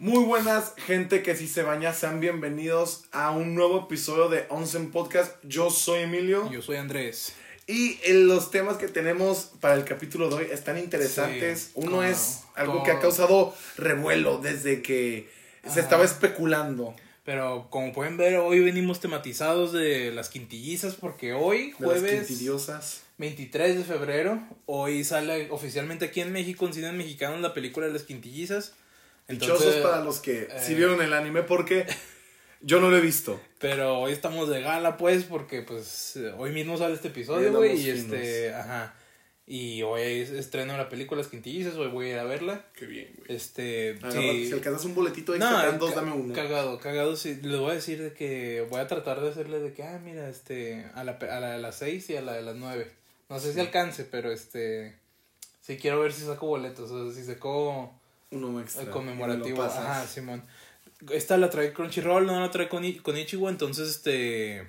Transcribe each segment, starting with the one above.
Muy buenas, gente que si se baña, sean bienvenidos a un nuevo episodio de Onsen Podcast. Yo soy Emilio. Yo soy Andrés. Y en los temas que tenemos para el capítulo de hoy están interesantes. Sí, Uno es algo que ha causado revuelo desde que se estaba especulando. Pero como pueden ver, hoy venimos tematizados de las quintillizas porque hoy, De las jueves quintidiosas. 23 de febrero, hoy sale oficialmente aquí en México, en cine mexicano, la película de las quintillizas. Dichosos Entonces, para los que sí eh, vieron el anime porque yo no lo he visto. Pero hoy estamos de gala, pues, porque pues hoy mismo sale este episodio, güey. Y este, ajá. Y hoy es estreno la película Las Quintillizas, hoy voy a ir a verla. Qué bien, güey. Este, sí. Si alcanzas un boletito extra, dan dos, dame uno. Cagado, cagado, sí. Les voy a decir de que voy a tratar de hacerle de que, ah, mira, este, a la, a la de las 6 y a la de las 9. No sé si alcance, pero este, sí quiero ver si saco boletos, o sea, si saco Uno extra. el conmemorativo. Ajá, Simón. Esta la trae Crunchyroll, no la trae con, con Ichigo, entonces, este,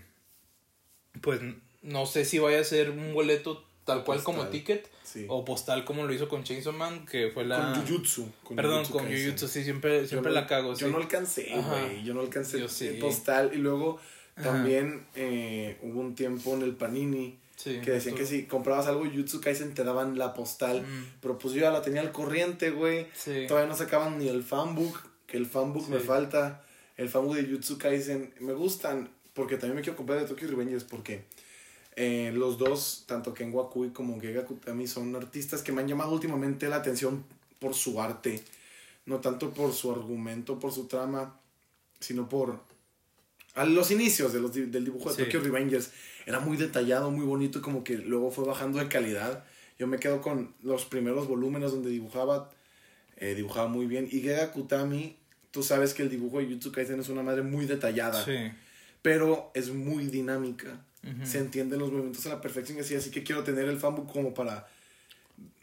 pues, no sé si vaya a ser un boleto tal cual como ticket Sí. o postal como lo hizo con Chainsaw Man, que fue la... Con Jujutsu. con Perdón, Jujutsu con. Jujutsu, sí, siempre, siempre la cago, Yo sí. no alcancé, güey. Yo no alcancé Yo sí. el postal. Y luego Ajá. también eh, hubo un tiempo en el Panini Sí, que decían que si comprabas algo Jujutsu Kaisen te daban la postal. Mm. Pero pues yo ya la tenía al corriente, güey. Sí. Todavía no sacaban ni el fanbook. Que el fanbook me Sí. falta. El fanbook de Jujutsu Kaisen. Me gustan. Porque también me quiero comprar de Tokyo Revengers. Porque eh, los dos, tanto Ken Wakui como Gega Kutami, son artistas que me han llamado últimamente la atención por su arte. No tanto por su argumento, por su trama, sino por a los inicios de los, del dibujo de Sí. Tokyo Revengers. Era muy detallado, muy bonito y como que luego fue bajando de calidad. Yo me quedo con los primeros volúmenes donde dibujaba, eh, dibujaba muy bien. Y Gega Kutami, tú sabes que el dibujo de Jutsu Kaisen es una madre muy detallada, Sí. pero es muy dinámica. Se entienden los movimientos a la perfección y así, así que quiero tener el fanbook como para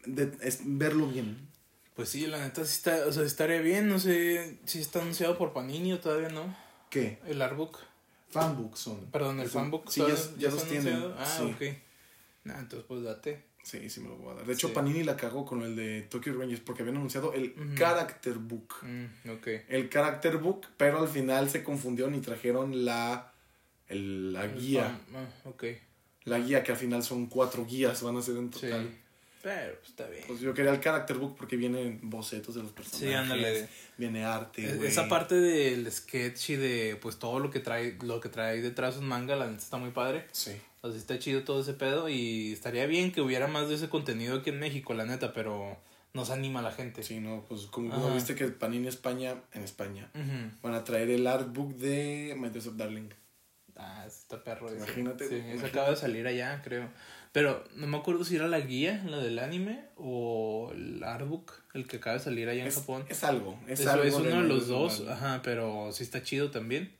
de- es- verlo bien. Pues sí, la neta sí está, o sea, estaría bien, no sé si está anunciado por Panini o todavía no. ¿Qué? El artbook, Fanbook son. perdón, el fanbook. Sí, ya, ¿todavía- ya los tienen. Ah, sí. ok. Nah, entonces pues date. Sí, sí me lo voy a dar. De hecho, Sí. Panini la cagó con el de Tokyo Revengers porque habían anunciado el. Character Book. Mm, ok. El Character Book, pero al final se confundieron y trajeron la, el- la El guía. ah, ok. La guía que al final son cuatro guías, van a ser en Sí. total. Pero pues, está bien. Pues yo quería el Character Book porque vienen bocetos de los personajes. Sí, ándale. Viene arte, Es- güey. Esa parte del sketch y de pues todo lo que trae, lo que trae detrás un manga, la neta está muy padre. Sí. O sea, está chido todo ese pedo y estaría bien que hubiera más de ese contenido aquí en México, la neta, pero nos anima a la gente. Sí, no, pues como, viste que Panini España, en España, van a traer el artbook de My Dress Up Darling. Ah, está perro. ese. Imagínate, Sí, imagínate. acaba de salir allá, creo. Pero no me acuerdo si era la guía, la del anime, o el artbook, el que acaba de salir allá en Es, Japón. es algo, es Eso algo. es uno de los dos, Darling. ajá, pero sí está chido también.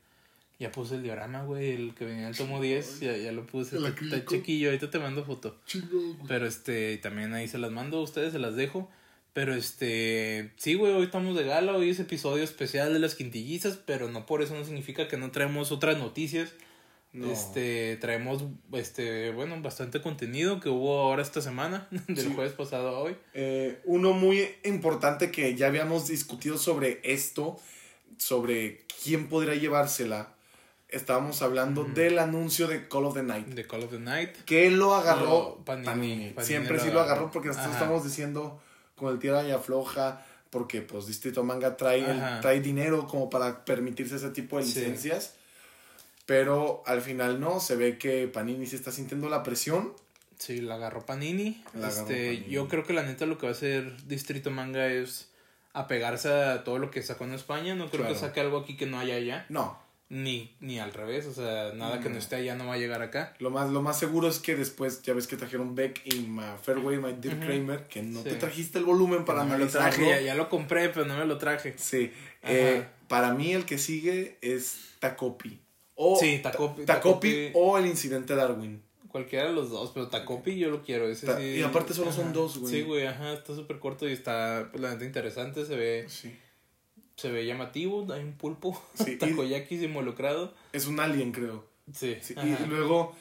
Ya puse el diorama, güey, el que venía en el tomo 10, ya, ya lo puse. Está, chiquillo, ahorita te mando foto. Güey. Pero este, también ahí se las mando a ustedes, se las dejo. Pero este, sí, güey, hoy estamos de gala, hoy es episodio especial de las quintillizas, pero no por eso no significa que no traemos otras noticias. No. Este, traemos, este, bueno, bastante contenido que hubo ahora esta semana, del Sí. jueves pasado a hoy. Eh, uno muy importante que ya habíamos discutido sobre esto, sobre quién podría llevársela. Estábamos hablando del anuncio de Call of the Night. The Call of the Night. Que lo agarró Panini. Panini. Panini Siempre lo sí lo agarró. porque nosotros Ajá. estamos diciendo con el tira y afloja. Porque pues Distrito Manga trae, el- trae dinero como para permitirse ese tipo de Sí. Pero al final no, se ve que Panini se está sintiendo la presión. Sí, la agarró Panini. La agarró este, Panini. yo creo que la neta lo que va a hacer Distrito Manga es apegarse a todo lo que sacó en España. No creo Claro. que saque algo aquí que no haya allá. No, Ni, ni al revés, o sea, nada que no No. esté allá no va a llegar acá. Lo más, lo más seguro es que después, ya ves que trajeron Beck y Ma Fairway, My Dear Ujú. Kramer, que no Sí. te trajiste el volumen para no me lo traje, ya, ya lo compré, pero no me lo traje. Sí. Eh, para mí el que sigue es Tacopi. O, Sí, Tacopi- Ta- Tacopi Tacopi. o el incidente Darwin. Cualquiera de los dos, pero Tacopi yo lo quiero. Ese Ta- sí. y aparte solo son dos, güey. Sí, güey, ajá, está súper corto y está, pues la neta interesante, se ve, Sí. se ve llamativo, hay un pulpo, Sí, takoyakis involucrado. Es un alien, creo. Sí, y luego,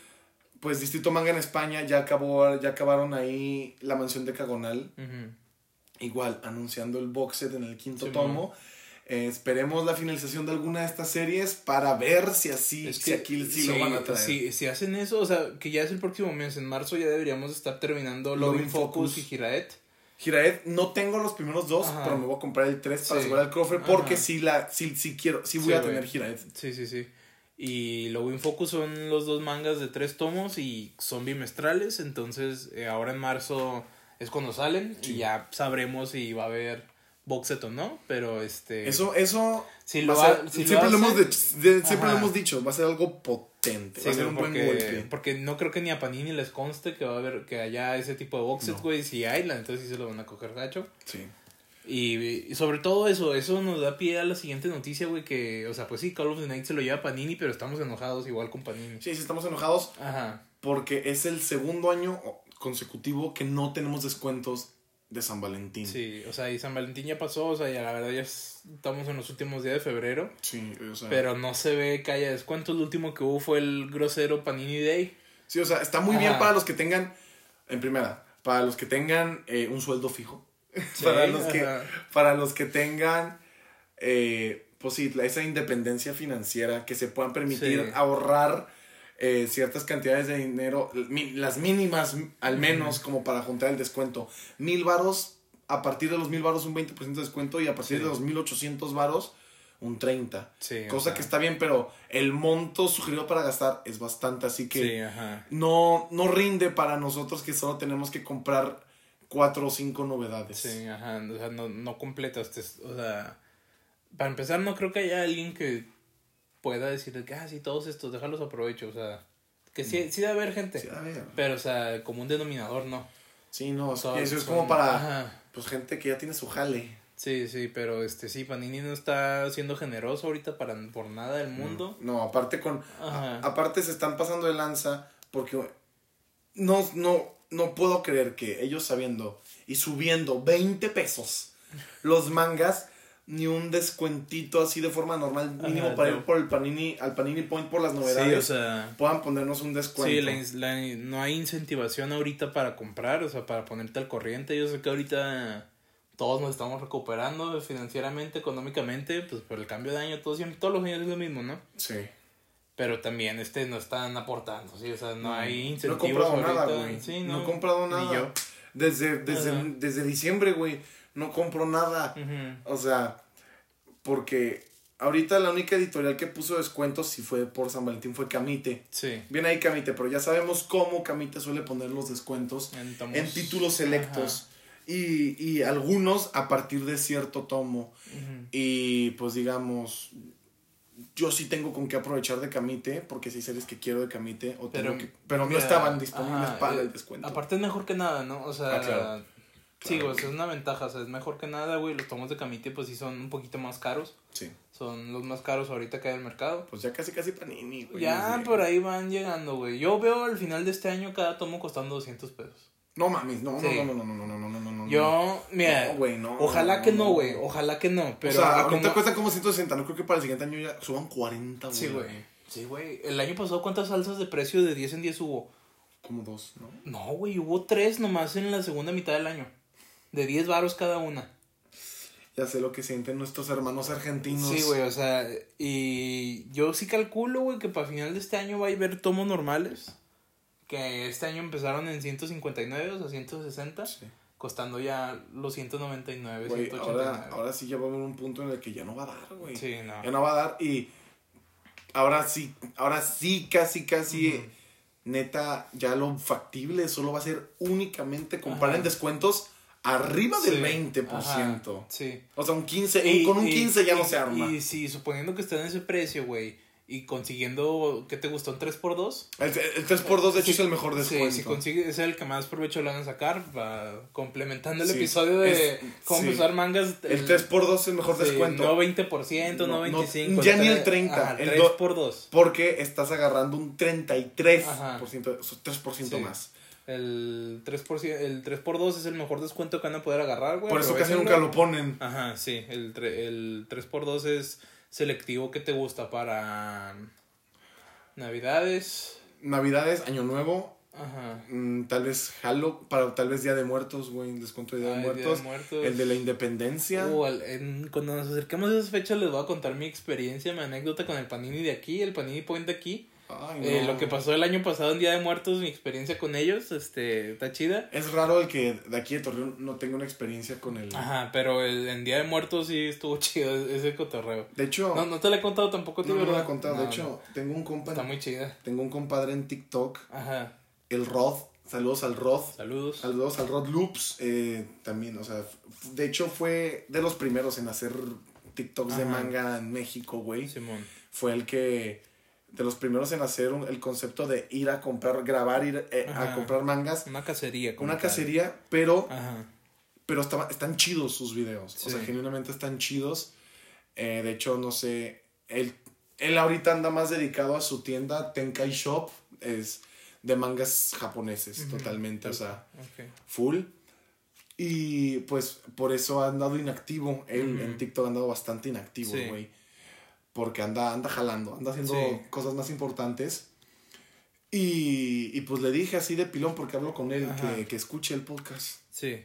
pues Distrito Manga en España ya acabó, ya acabaron ahí la mansión de Cagonal. Igual, anunciando el box set en el quinto Sí, tomo. Eh, esperemos la finalización de alguna de estas series para ver si así, Es si que aquí sí, sí, lo van a traer. sí, si hacen eso, o sea, que ya es el próximo mes, en marzo ya deberíamos estar terminando Loving Loving Focus, Focus. y Giraet. Giraed, no tengo los primeros dos, Ajá. pero me voy a comprar el 3 para Sí. asegurar el cofre porque Ajá. sí, la, sí, sí quiero, sí voy a tener Giraed. Sí, sí, sí. Y Loving Focus son los dos mangas de tres tomos y son bimestrales, entonces eh, ahora en marzo es cuando salen y ya sabremos si va a haber box set o no, pero este... Eso, eso Si lo ser- si siempre, lo hemos, hacen- de- de- siempre lo hemos dicho, va a ser algo potente, Sí, va a ser un buen porque, golpe. porque no creo que ni a Panini les conste que va a haber que haya ese tipo de box sets, No. güey. Si hay, entonces sí se lo van a coger gacho. Sí. Y, y sobre todo eso, eso nos da pie a la siguiente noticia, güey, que, o sea, pues sí, Call of the Night se lo lleva Panini, pero estamos enojados igual con Panini. sí, sí, estamos enojados Ajá. porque es el segundo año consecutivo que no tenemos descuentos de San Valentín. Sí, o sea, y San Valentín ya pasó, o sea, ya la verdad ya es- estamos en los últimos días de febrero, Sí, o sea, pero no se ve que haya descuentos. El último que hubo fue el grosero Panini Day. sí, o sea, está muy bien para los que tengan, en primera, para los que tengan eh, un sueldo fijo. Sí, para, los que, ajá. para los que tengan, eh, pues sí, esa independencia financiera, que se puedan permitir Sí. ahorrar eh, ciertas cantidades de dinero, las mínimas al menos, como para juntar el descuento. Mil varos, a partir de los mil varos un 20% de descuento y a partir Sí. de los mil ochocientos varos un 30%. Sí, Cosa que está bien, pero el monto sugerido para gastar es bastante, así que Sí, ajá. no, no rinde para nosotros que solo tenemos que comprar cuatro o cinco novedades. Sí, ajá, o sea, no, no completas, o sea, para empezar no creo que haya alguien que pueda decir que, ah, sí, todos estos, déjalos aprovecho, o sea, que sí, sí debe haber gente, Sí, pero, o sea, como un denominador, no. Sí, no, eso es son- como para Ajá, pues gente que ya tiene su jale. sí, sí, pero, este, sí, Panini no está siendo generoso ahorita para, por nada del mundo. No, aparte con a- aparte se están pasando de lanza porque no no no puedo creer que ellos sabiendo y subiendo 20 pesos los mangas ni un descuentito así de forma normal mínimo Ajá, para ir por el Panini al Panini Point por las Sí, novedades o sea, puedan ponernos un descuento. sí, la, no hay incentivación ahorita para comprar, o sea, para ponerte al corriente. Yo sé que ahorita todos nos estamos recuperando financieramente, económicamente, pues por el cambio de año, todo siempre, todos los años es lo mismo, ¿no? Sí. Pero también este no están aportando, ¿sí? O sea, no hay No he incentivos comprado nada, güey. Sí, no. no, he comprado ni nada. yo. Desde, desde, Ajá. desde diciembre, güey. No compro nada. O sea, porque ahorita la única editorial que puso descuentos, si fue por San Valentín, fue Camite. Sí. Viene ahí Camite, pero ya sabemos cómo Camite suele poner los descuentos En, tomos- en títulos selectos. Y, y algunos a partir de cierto tomo. Y pues digamos, yo sí tengo con qué aprovechar de Camite, porque si hay series que quiero de Camite, o Pero, tengo que- pero no mira, estaban disponibles ajá, para eh, el descuento. Aparte es mejor que nada, ¿no? O sea, Ah, claro. Sí, güey, es una ventaja, o sea, es mejor que nada, güey. Los tomos de Camite, pues sí son un poquito más caros. Sí. Son los más caros ahorita que hay en el mercado. Pues ya casi, casi panini, güey. Ya por ahí van llegando, güey. Yo veo al final de este año cada tomo costando 200 pesos. No mames, no, sí. no, no, no, no, no, no, no, no. Yo, mira. No, güey, no. Ojalá no, que no, güey. Ojalá que no. Pero o sea, ahorita como... cuesta como 160. No creo que para el siguiente año ya suban 40, güey. Sí, güey. Sí, güey. El año pasado, ¿cuántas alzas de precio de 10 en 10 hubo? Como dos, ¿no? No, güey, hubo tres nomás en la segunda mitad del año. De 10 varos cada una. Ya sé lo que sienten nuestros hermanos argentinos. Sí, güey, o sea, y yo sí calculo, güey, que para final de este año va a haber tomos normales. Que este año empezaron en 159, o sea, 160. Sí. Costando ya los 199, Güey, 189. ahora, ahora sí ya va a haber un punto en el que ya no va a dar, güey. Sí, no. Ya no va a dar y ahora sí, ahora sí, casi, casi, neta, ya lo factible solo va a ser únicamente comprar Ajá. en descuentos arriba del Sí, 20%. ajá, sí. O sea, un 15, Y- con un y- 15 ya no y- se arma. Y si suponiendo que está en ese precio, güey, y consiguiendo, ¿qué te gustó? ¿Un 3x2? El, el 3x2 de hecho es el mejor descuento. Sí, si consigue, ese es el que más provecho le van a sacar, va complementando el Sí, episodio de es- cómo sí. usar mangas. El 3x2 es el mejor descuento. No 20%, no, No, no, 25%. ya ni el tre- 30, Ajá, el 3x2. Porque estás agarrando un 33%, Ajá. o sea, 3% Sí. más. El 3%, el 3x2 es el mejor descuento que van a poder agarrar, güey. Por eso casi nunca lo ponen. Ajá, sí, el, tre- el 3x2 es selectivo que te gusta para Navidades. Navidades, Año Nuevo Ajá. Mm, tal vez Halo, para tal vez Día de Muertos, güey, les cuento Día, de, el Día de Muertos. Muertos. El de la Independencia. Uh, al- en- cuando nos acerquemos a esas fechas les voy a contar mi experiencia, mi anécdota con el Panini de aquí, el Panini Point de aquí. Ay, Eh, no. lo que pasó el año pasado en Día de Muertos, mi experiencia con ellos, este, está chida. Es raro el que de aquí de Torreón no tenga una experiencia con el... Ajá, pero el, en Día de Muertos sí estuvo chido ese cotorreo. De hecho, No, no, no te lo he contado tampoco, tío, no me lo ¿verdad? he contado. No, de no. hecho, tengo un compa, Está muy chida. tengo un compadre en TikTok, Ajá. el Rod. Saludos al Rod. Saludos. Saludos al Rod Loops. eh, también, o sea, de hecho fue de los primeros en hacer TikToks de manga en México, güey. Simón. Fue el que, de los primeros en hacer un- el concepto de ir a comprar, grabar, ir eh, a comprar mangas. Una cacería. como Una tal. cacería, pero, Ajá. pero estaba- están chidos sus videos. O sea, genuinamente están chidos. Eh, de hecho, no sé, él, él ahorita anda más dedicado a su tienda Tenkai Shop. Es de mangas japoneses, totalmente. O sea, full. Y pues por eso ha andado inactivo. Él en TikTok ha andado bastante inactivo, Sí. Güey. Porque anda, anda jalando, anda haciendo Sí. cosas más importantes. Y, y pues le dije así de pilón porque hablo con él que, que escuche el podcast. Sí,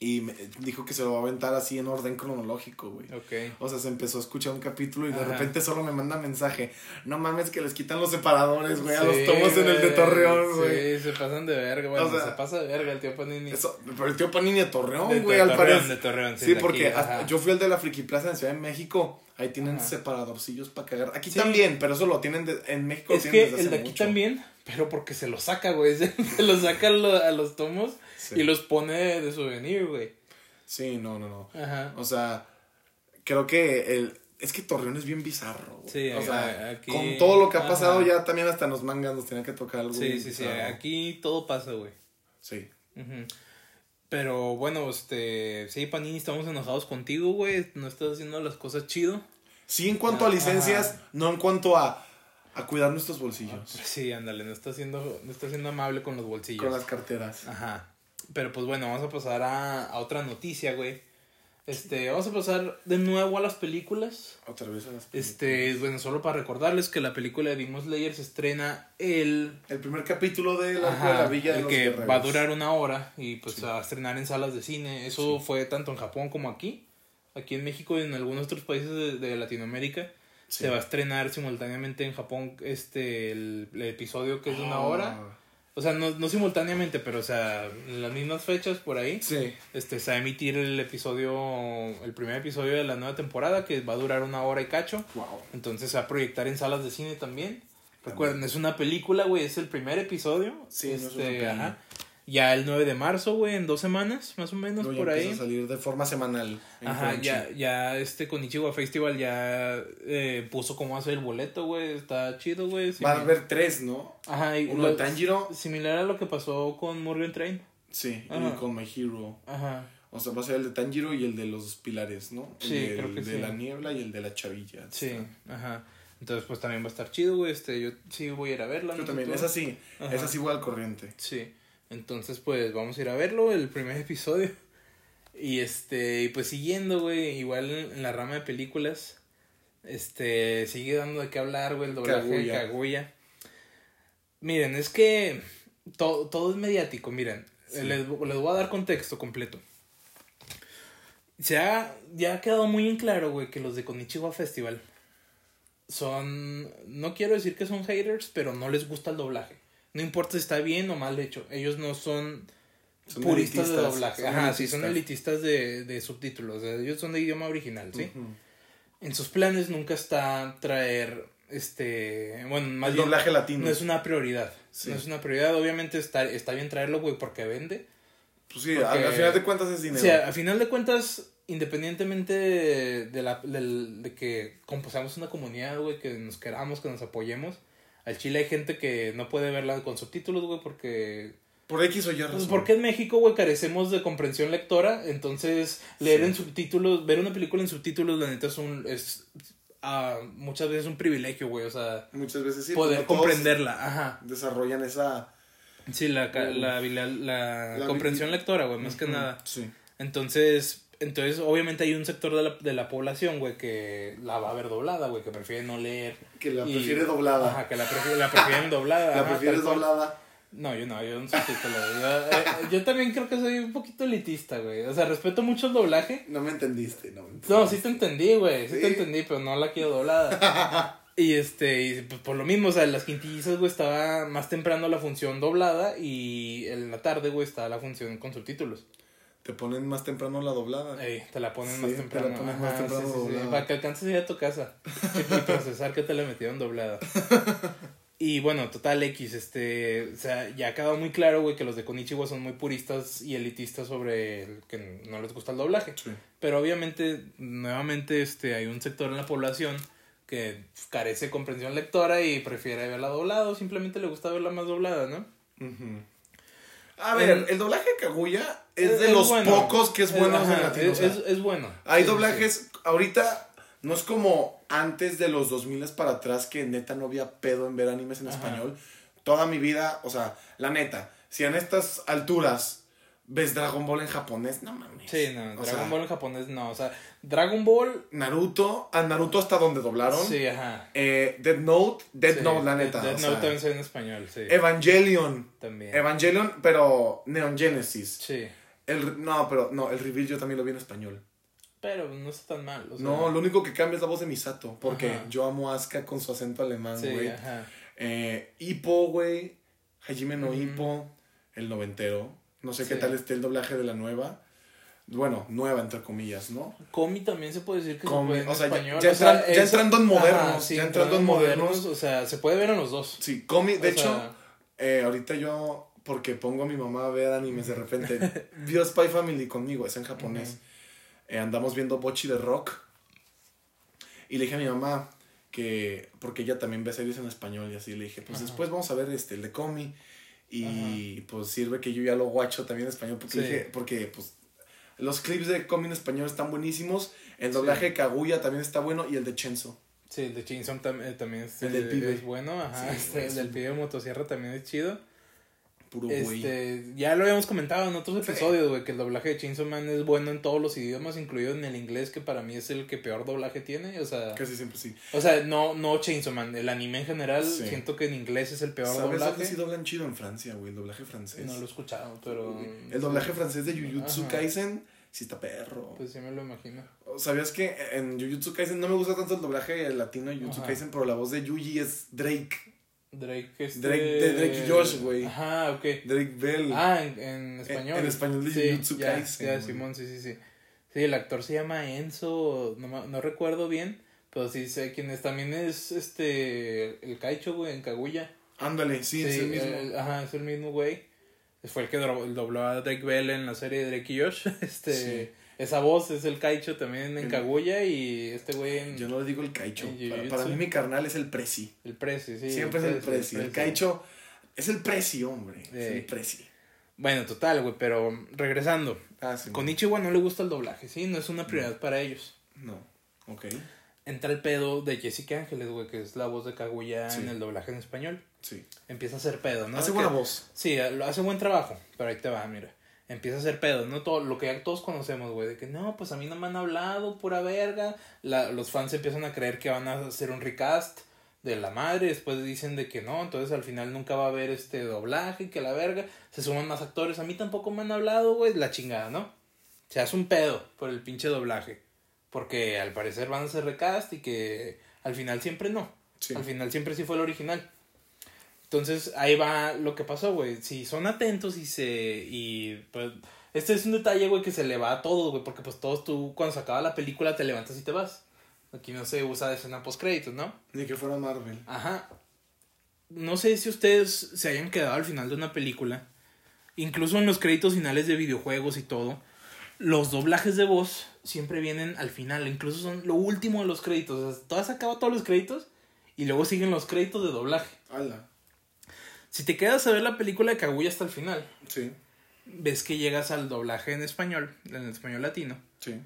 Y me dijo que se lo va a aventar así en orden cronológico, güey. ok. O sea, se empezó a escuchar un capítulo y de Ajá. repente solo me manda mensaje. No mames que les quitan los separadores, güey, a Sí, los tomos en el de güey. Torreón, güey. Sí, se pasan de verga, bueno, O sea, se pasa de verga el tío Panini. Eso, pero el tío Panini de De- Torreón, de güey, al parecer. de Torreón, sí, Sí, de porque aquí, yo fui al de la Friki Plaza en Ciudad de México. Ahí tienen Ajá. separadorcillos para cagar. Aquí Sí. también, pero eso lo tienen de- en México. Es que desde el de aquí mucho. también, pero porque se lo saca, güey. Se, lo saca a, lo- a los tomos Sí. y los pone de souvenir, güey. Sí, no, no, no. Ajá. O sea, creo que el. Es que Torreón es bien bizarro. güey. Sí, o sea, aquí- con todo lo que ha ajá. pasado, ya también hasta en los mangas nos tenía que tocar algo. Sí, sí, sí. Aquí todo pasa, güey. Sí. Ujú. Pero bueno, este. Sí, Panini, estamos enojados contigo, güey. No estás haciendo las cosas chido. Sí, en cuanto a Ajá. licencias, no en cuanto a, a cuidar nuestros bolsillos. Sí, ándale, no estás siendo, no estás siendo amable con los bolsillos. Con las carteras. Ajá. Pero pues bueno, vamos a pasar a, a otra noticia, güey. Este, vamos a pasar de nuevo a las películas. Otra vez a las Este, bueno, solo para recordarles que la película de Demon Slayer se estrena el, El primer capítulo de la, ajá, de la Villa de los que Guerreros. va a durar una hora y pues Sí. a estrenar en salas de cine. Eso fue tanto en Japón como aquí. Aquí en México y en algunos otros países de, de Latinoamérica. Sí. Se va a estrenar simultáneamente en Japón este el, el episodio que es de una hora. O sea, no, no simultáneamente, pero o sea, en las mismas fechas por ahí. Sí. Este, se va a emitir el episodio, el primer episodio de la nueva temporada, que va a durar una hora y cacho. Wow. Entonces se va a proyectar en salas de cine también. Recuerden, es una película, güey, es el primer episodio. Sí, no es una este, ajá. Ya el 9 de marzo, güey, en dos semanas, más o menos, No, ya por ahí. a salir de forma semanal. Ajá, Crunchy. ya, ya este Konichiwa Festival ya eh, puso cómo hacer el boleto, güey. Está chido, güey. Va a haber tres, ¿no? Ajá, y Uno de Tanjiro. Similar a lo que pasó con Morgan Train. Sí, Ajá. y con My Hero. Ajá. O sea, va a ser el de Tanjiro y el de los pilares, ¿no? El Sí, de, creo que de sí. la niebla y el de la chavilla. Sí, Está. ajá. Entonces, pues también va a estar chido, güey. Este, yo sí voy a ir a verla. Yo ¿no? también, ¿Tú? esa sí, Ajá. esa sí voy al corriente. Sí. Entonces, pues vamos a ir a verlo, el primer episodio. Y este, y pues siguiendo, güey, igual en la rama de películas, este, sigue dando de qué hablar, güey, el doblaje de Kaguya. Miren, es que to- todo es mediático, miren. Sí. Les, les voy a dar contexto completo. Se ha, ya ha quedado muy en claro, güey, que los de Konichiwa Festival son, no quiero decir que son haters, pero no les gusta el doblaje. No importa si está bien o mal hecho. Ellos no son, Son puristas de elitistas, doblaje. son Ajá, sí, son elitistas. elitistas de, de subtítulos. O sea, ellos son de idioma original, ¿sí? En sus planes nunca está traer, este, bueno, más El bien, doblaje latino. no es una prioridad. Sí. No es una prioridad. Obviamente está, está bien traerlo, güey, porque vende. Pues sí, porque- al, al final de cuentas es dinero. O sea, a final de cuentas, independientemente de, la, de que composamos una comunidad, güey, que nos queramos, que nos apoyemos, al Chile hay gente que no puede verla con subtítulos, güey, porque... Por X o Y razón. Pues porque en México, güey, carecemos de comprensión lectora, entonces leer Sí. en subtítulos, ver una película en subtítulos, la neta es un... Es, ah, muchas veces un privilegio, güey, o sea, Muchas veces sí. poder comprenderla, ajá. Desarrollan esa... Sí, la, la, habilidad- la, La comprensión lectora, güey, más que nada. Sí. Entonces, entonces obviamente hay un sector de la, de la población, güey, que la va a ver doblada, güey, que prefiere no leer. Que la Y- prefiere doblada. Ajá, que la, prefiere, la prefieren doblada. la cual. doblada. No, yo no, yo no soy. Yo, eh, yo también creo que soy un poquito elitista, güey. O sea, respeto mucho el doblaje. No me entendiste, no me entendiste. No, sí te entendí, güey. Sí, te entendí, pero no la quiero doblada. y este, y pues por lo mismo, o sea, en las quintillizas, güey, estaba más temprano la función doblada y en la tarde, güey, estaba la función con subtítulos. Te ponen más temprano la doblada. Ey, te la ponen Sí, más te la temprano. más sí, sí, doblada. Para que alcances a ir a tu casa y, procesar que te la metieron doblada. Y bueno, total X, este, o sea, ya ha quedado muy claro, güey, que los de Konichiwa son muy puristas y elitistas sobre el que no les gusta el doblaje. Pero obviamente, nuevamente, este, hay un sector en la población que carece de comprensión lectora y prefiere verla doblada o simplemente le gusta verla más doblada, ¿no? Ujú. A ver, El- el doblaje de Kaguya es, de los bueno. pocos que es bueno en latino. Es, o sea, es- es bueno. hay Sí, sí, doblajes, ahorita no es como antes de los 2000 para atrás que neta no había pedo en ver animes en Ajá. español. Toda mi vida, o sea, la neta, si en estas alturas ves Dragon Ball en japonés, no mames. Sí, no, O Dragon sea, Ball en japonés no. O sea, Dragon Ball. Naruto, a Naruto hasta donde doblaron. Sí, ajá. Eh, Dead Note, Dead Sí, Note, la neta. Death o Note sea, también se ve en español, sí. Evangelion. también. Evangelion, pero Neon Genesis. sí. El, no, pero no, el reveal yo también lo vi en español. Pero no está tan mal. O sea, no, lo único que cambia es la voz de Misato. Porque Ajá. yo amo a Asuka con su acento alemán, Sí, güey. ajá. eh, Hippo, güey. Hajime no Ujú. Hippo. El noventero. No sé qué tal esté el doblaje de la nueva. Bueno, nueva entre comillas, ¿no? Comi también se puede decir que Comi, se puede en o sea, ya- español. ya o sea, entran- ya es- entrando en modernos, ya entrando en modernos. O sea, se puede ver en los dos. Sí, Comi, de O hecho, sea, eh, ahorita yo, porque pongo a mi mamá a ver animes de repente, vio Spy Family conmigo, es en japonés. Eh, andamos viendo Bochi de Rock. Y le dije a mi mamá que, porque ella también ve series en español y así, le dije, pues después vamos a ver este, el de Comi. Y pues sirve que yo ya lo guacho también en español, porque, Sí. dije, porque pues los clips de Comi en español están buenísimos. El Sí. doblaje de Kaguya también está bueno y el de Chenzo. Sí, el de Chainsaw tam- eh, también es, El del eh, pibe. es bueno. Ajá. Sí, este, el del pibe motosierra también es chido. Puro güey. Este, ya lo habíamos comentado en otros episodios, güey, que el doblaje de Chainsaw Man es bueno en todos los idiomas, incluido en el inglés, que para mí es el que peor doblaje tiene. O sea, Casi siempre sí. o sea no, no Chainsaw Man, el anime en general, Sí. siento que en inglés es el peor ¿Sabes doblaje. sí doblan chido en Francia, güey? El doblaje francés. No lo he escuchado, pero. El doblaje francés de Jujutsu Ajá. Kaisen sí está perro. Pues sí me lo imagino. ¿Sabías que en Jujutsu Kaisen no me gusta tanto el doblaje latino de Jujutsu. Kaisen, pero la voz de Yuji es Drake. Drake este... Drake- de Drake y Josh, güey. Ajá, ok. Drake Bell. Ah, en, en español. en español de Sí, Jujutsu ya, Kaisen, Ya. Simón, sí, sí, sí. Sí, el actor se llama Enzo, no, no recuerdo bien, pero sí sé quién es. También es este, el Kaicho, güey, en Kaguya. Ándale, sí, es el mismo. el- ajá, es el mismo güey. Fue el que dobló a Drake Bell en la serie de Drake y Josh. Este, Sí. Esa voz es el Kaicho también en Kaguya y este güey en Yo no le digo el Kaicho. Para, mí mi carnal es el Prezi. el Prezi, sí. Siempre es el Prezi. El Kaicho es el Prezi, hombre. Es el Prezi. Bueno, total, güey, pero regresando. Ah, sí. Con Ichiwa no le gusta el doblaje, ¿sí? No es una prioridad para ellos. No. Ok. Entra el pedo de Jessica Ángeles, güey, que es la voz de Kaguya Sí. en el doblaje en español. Sí. Empieza a hacer pedo, ¿no? Hace Que- buena voz. Sí, hace buen trabajo, pero ahí te va, mira. Empieza a hacer pedo, ¿no? Todo, lo que ya todos conocemos, güey, de que no, pues a mí no me han hablado, pura verga. La, los fans empiezan a creer que van a hacer un recast de la madre, después dicen de que no, entonces al final nunca va a haber este doblaje, que la verga. Se suman más actores, a mí tampoco me han hablado, güey, la chingada, ¿no? Se hace un pedo por el pinche doblaje. Porque al parecer van a hacer recast y que al final siempre no. Sí. Al final siempre sí fue el original. Entonces ahí va lo que pasó, güey. Si son atentos y se. Y pues. Este es un detalle, güey, que se le va a todos, güey. Porque pues todos tú, cuando se acaba la película, te levantas y te vas. Aquí no se usa de escena post créditos, ¿no? Ni que fuera Marvel. Ajá. No sé si ustedes se hayan quedado al final de una película. Incluso en los créditos finales de videojuegos y todo. Los doblajes de voz siempre vienen al final. Incluso son lo último de los créditos. O sea, todas acaba todos los créditos. Y luego siguen los créditos de doblaje. Ala. Si te quedas a ver la película de Kaguya hasta el final, Sí. ves que llegas al doblaje en español, en español latino, Sí.